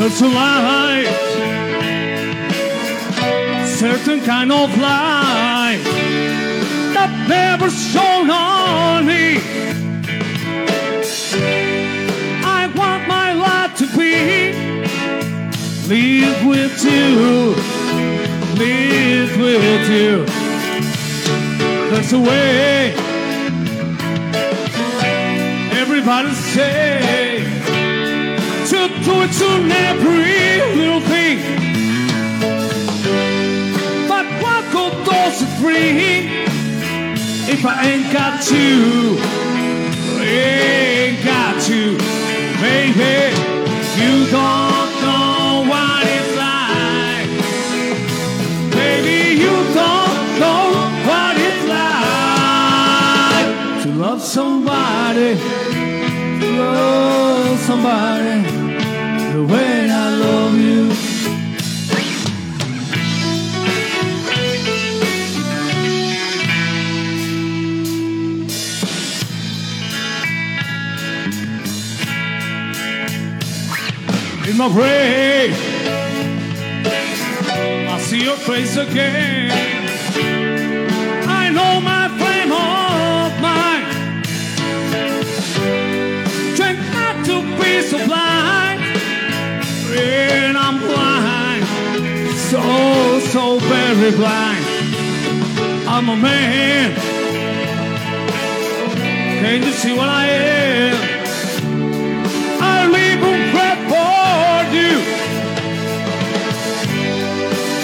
A light, certain kind of light that never shone on me. I want my life to be live with you, live with you. There's a way. Everybody say to do it to every little thing. But what could those three if I ain't got you. Ain't got you, baby. You don't know what it's like. Baby, you don't know what it's like to love somebody, to love somebody way I love you. In my brain, I see your face again. I know my frame of mind. Try not to be so blind. So, so very blind. I'm a man. Can't you see what I am? I'll even pray for you.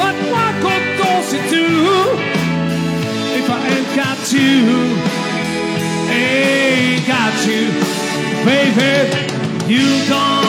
But what good does it do if I ain't got you? Ain't got you, baby. You don't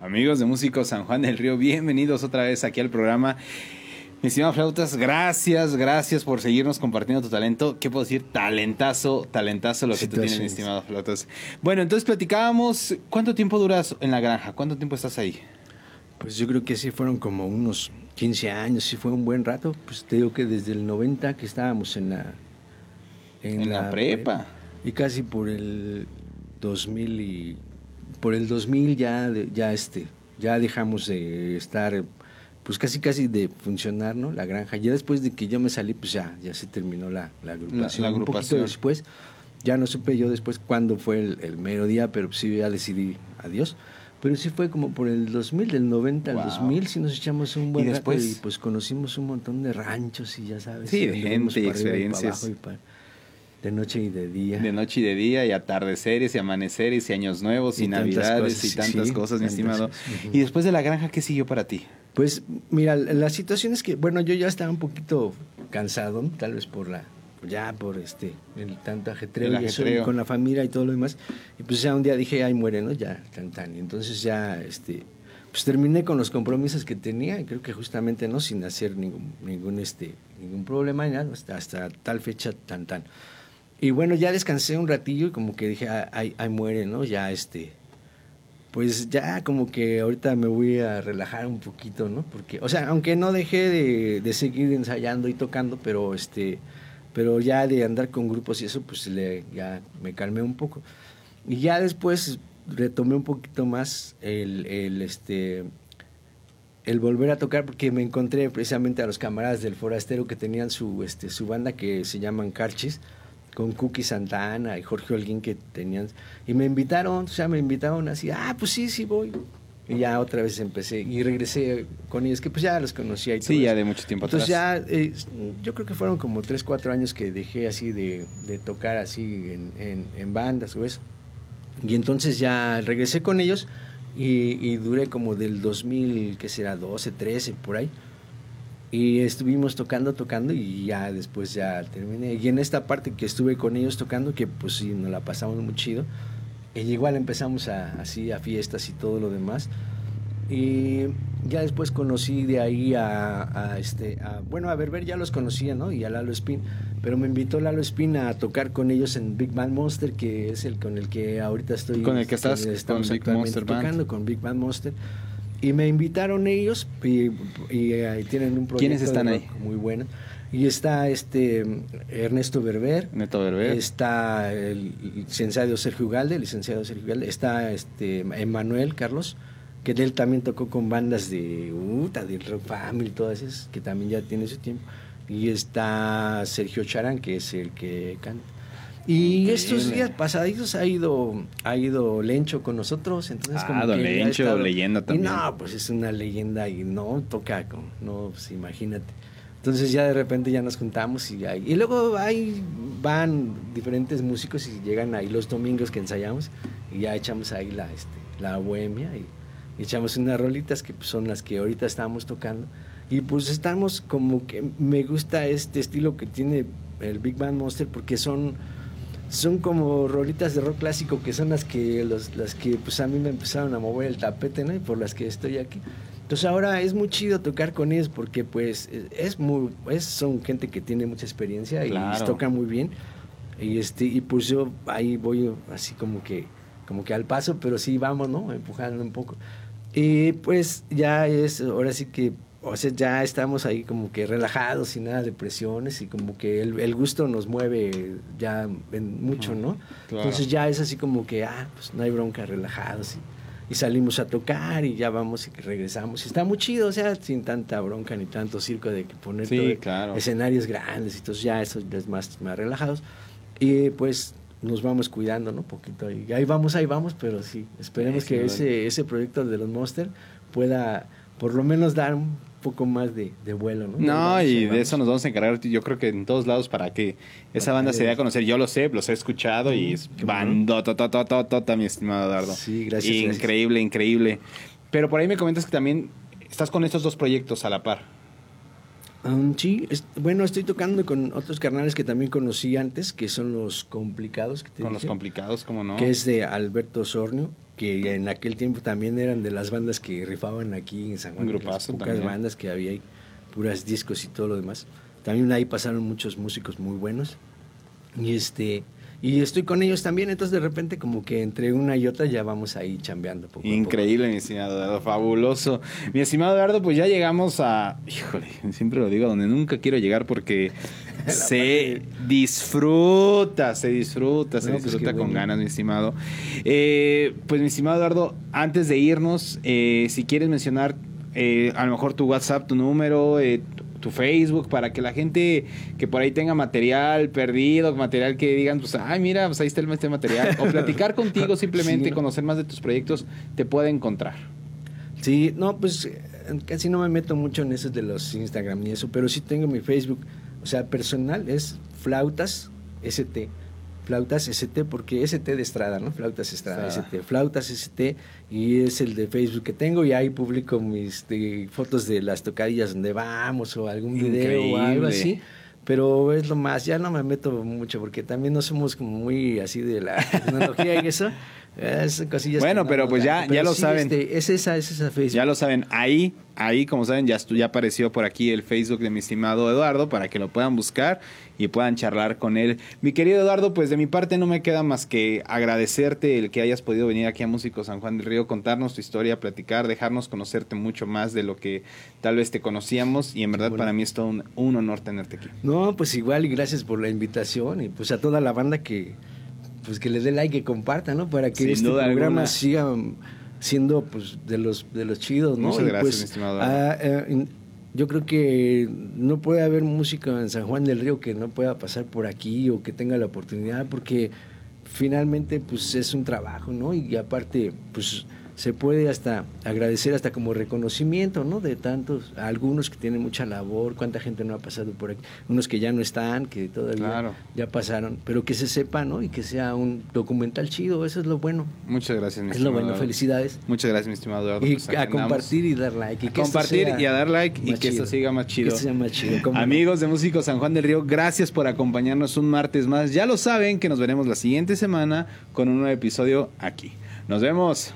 Amigos de Músicos San Juan del Río, bienvenidos otra vez aquí al programa. Mi estimado Flautas, gracias, gracias por seguirnos compartiendo tu talento. ¿Qué puedo decir? Talentazo, talentazo lo que tú tienes, mi estimado Flautas. Bueno, entonces platicábamos, ¿cuánto tiempo duras en la granja? ¿Cuánto tiempo estás ahí? Pues yo creo que sí fueron como unos 15 años, sí fue un buen rato. Pues te digo que desde el 90 que estábamos en la... En la prepa. Y casi por el 2000 y... Por el 2000 ya, ya, este, ya dejamos de estar, pues casi casi de funcionar, ¿no? La granja. Ya después de que yo me salí, pues ya, ya se terminó la, la agrupación. la Un agrupación. poquito después, ya no supe yo después cuándo fue el, el mero día, pero sí ya decidí adiós. Pero sí fue como por el 2000, del 90 Wow. al 2000, sí nos echamos un buen ¿Y rato después? y pues conocimos un montón de ranchos y ya sabes. Sí, de gente y para experiencias. abajo y para- de noche y de día. De noche y de día, y atardeceres, y amaneceres, y años nuevos, y, Y navidades, cosas, y tantas sí, cosas, mi estimado. cosas. Y después de la granja, ¿qué siguió para ti? Pues mira, la situación es que, bueno, yo ya estaba un poquito cansado, tal vez por la, ya por este, el tanto ajetreo, El y eso, ajetreo. y con la familia y todo lo demás. Y pues ya un día dije, ay, muere, ¿no? Ya, tan, tan. Y entonces ya, este, pues terminé con los compromisos que tenía, y creo que justamente, ¿no? Sin hacer ningún, ningún, este, ningún problema, y nada, hasta, hasta tal fecha, tan, tan. Y bueno, ya descansé un ratillo y como que dije, "Ah, ay, ay, muere, ¿no? Ya, este, pues ya como que ahorita me voy a relajar un poquito, ¿no? Porque, o sea, aunque no dejé de, seguir ensayando y tocando, pero este, pero ya de andar con grupos y eso, pues ya me calmé un poco. Y ya después retomé un poquito más el, el, este, el volver a tocar porque me encontré precisamente a los camaradas del Forastero que tenían su, este, su banda que se llaman Carchis, con Cookie Santana y Jorge Holguín que tenían, y me invitaron, o sea, me invitaron así, ah, pues sí, sí voy. Y ya otra vez empecé y regresé con ellos, que pues ya los conocía y todo Sí, ya de mucho tiempo Entonces atrás. ya, eh, yo creo que fueron como 3, 4 años que dejé así de, de tocar así en, en- en bandas o eso. Y entonces ya regresé con ellos y, y duré como del 2000, que será 12, 13, por ahí. Y estuvimos tocando, tocando y ya después ya terminé. Y en esta parte que estuve con ellos tocando, que pues sí, nos la pasamos muy chido. Y igual empezamos a, así a fiestas y todo lo demás. Y ya después conocí de ahí a, a este, a, bueno, a Berber ya los conocía, ¿no? Y a Lalo Spin, pero me invitó Lalo Spin a tocar con ellos en Big Band Monster, que es el con el que ahorita estoy. Con el que estás estamos con Big Monster Band. tocando con Big Band Monster. Y me invitaron ellos y, y, eh, tienen un proyecto ¿Quiénes están de ahí? rock muy bueno. Y está este Ernesto Berber, Neto Berber. está el licenciado Sergio Ugalde, el licenciado Sergio Ugalde, está este Emanuel Carlos, que él también tocó con bandas de Uta, de Rock Family, todas esas, que también ya tiene su tiempo. Y está Sergio Charán, que es el que canta. Y Increíble. estos días pasaditos ha ido, ha ido Lencho con nosotros, entonces Ah, como don que Lencho, estado- leyenda y también. no, pues es una leyenda y no toca, no, pues imagínate. Entonces ya de repente ya nos juntamos y. Y luego ahí van diferentes músicos y llegan ahí los domingos que ensayamos y ya echamos ahí la, este, la bohemia y, y echamos unas rolitas que pues, son las que ahorita estamos tocando. Y pues estamos como que me gusta este estilo que tiene el Big Band Monster porque son son como rolitas de rock clásico que son las que los, las que pues a mí me empezaron a mover el tapete, ¿no? Y por las que estoy aquí. Entonces ahora es muy chido tocar con ellos porque pues es muy es son gente que tiene mucha experiencia y Claro. tocan muy bien. Y este y pues yo ahí voy así como que como que al paso, pero sí vamos, ¿no? Empujando un poco. Y pues ya es ahora sí que o sea, ya estamos ahí como que relajados y nada de presiones y como que el, el gusto nos mueve ya en mucho, ¿no? Claro. Entonces ya es así como que, ah, pues no hay bronca, relajados y, y salimos a tocar y ya vamos y regresamos. Y está muy chido, o sea, sin tanta bronca ni tanto circo de que poner Sí, todo- claro. escenarios grandes y entonces ya eso es más, más relajados. Y pues nos vamos cuidando, ¿no? Poquito ahí. Ahí vamos, ahí vamos, pero sí, esperemos Sí, que sí, ese, ese proyecto de los Monster pueda por lo menos dar un poco más de, de vuelo, ¿no? No, y de eso nos vamos a encargar, yo creo que en todos lados para que esa banda se dé a conocer. Yo lo sé, los he escuchado y es Qué bandototototota, mi estimado Dardo. Sí, gracias, gracias. Increíble, increíble. Pero por ahí me comentas que también estás con estos dos proyectos a la par. Um, sí, es- bueno, estoy tocando con otros carnales que también conocí antes, que son los complicados. Que te Con los complicados, como no. Que es de Alberto Sornio, que en aquel tiempo también eran de las bandas que rifaban aquí en San Juan. Un grupazo pocas también. bandas que había ahí, puras discos y todo lo demás. También ahí pasaron muchos músicos muy buenos. Y este y estoy con ellos también, entonces de repente como que entre una y otra ya vamos ahí chambeando poco. Increíble, mi estimado Eduardo, fabuloso. Mi estimado Eduardo, pues ya llegamos a, híjole, siempre lo digo, donde nunca quiero llegar porque se disfruta, se disfruta, se No, pues, disfruta con bueno. ganas, mi estimado. Eh, pues mi estimado Eduardo, antes de irnos, eh, si quieres mencionar eh, a lo mejor tu WhatsApp, tu número, eh, tu Facebook, para que la gente que por ahí tenga material perdido, material que digan, pues, ay, mira, pues ahí está el- este material, o platicar contigo simplemente, Sí, ¿no? conocer más de tus proyectos, te puede encontrar. Sí, no, pues casi no me meto mucho en eso de los Instagram ni eso, pero sí tengo mi Facebook, o sea, personal es Flautas ST. Flautas ST, porque ST de Estrada, ¿no? Flautas Estrada. ST. Flautas ST, y es el de Facebook que tengo, y ahí publico mis de, fotos de las tocadillas donde vamos, o algún video o algo así. Pero es lo más, ya no me meto mucho, porque también no somos como muy así de la tecnología y eso. Cosillas Bueno, no pero pues ya- Pero ya lo sí, saben. este, es esa, es esa Facebook. Ya lo saben, ahí, ahí, como saben, ya, ya apareció por aquí el Facebook de mi estimado Eduardo para que lo puedan buscar y puedan charlar con él. Mi querido Eduardo, pues de mi parte no me queda más que agradecerte el que hayas podido venir aquí a Músico San Juan del Río, contarnos tu historia, platicar, dejarnos conocerte mucho más de lo que tal vez te conocíamos y en verdad bueno. para mí es todo un, un honor tenerte aquí. No, pues igual y gracias por la invitación y pues a toda la banda que pues que le dé like y comparta, ¿no? Para que Sin este programa alguna. siga siendo pues de los de los chidos, ¿no? Muchas Y, gracias, pues, mi estimado ah, eh, in- yo creo que no puede haber música en San Juan del Río que no pueda pasar por aquí o que tenga la oportunidad porque finalmente pues es un trabajo, ¿no? Y aparte pues se puede hasta agradecer hasta como reconocimiento, ¿no? De tantos, algunos que tienen mucha labor, cuánta gente no ha pasado por aquí, unos que ya no están, que todavía Claro. ya pasaron, pero que se sepa, ¿no? Y que sea un documental chido, eso es lo bueno. Muchas gracias, mi Es lo bueno, Eduardo. felicidades. Muchas gracias, mi estimado Eduardo. Y Pues a compartir y dar like. Y A esto compartir y a dar like y que esto chido. siga más chido. Que esto sea más chido. Amigos de Músicos San Juan del Río, gracias por acompañarnos un martes más. Ya lo saben que nos veremos la siguiente semana con un nuevo episodio aquí. Nos vemos.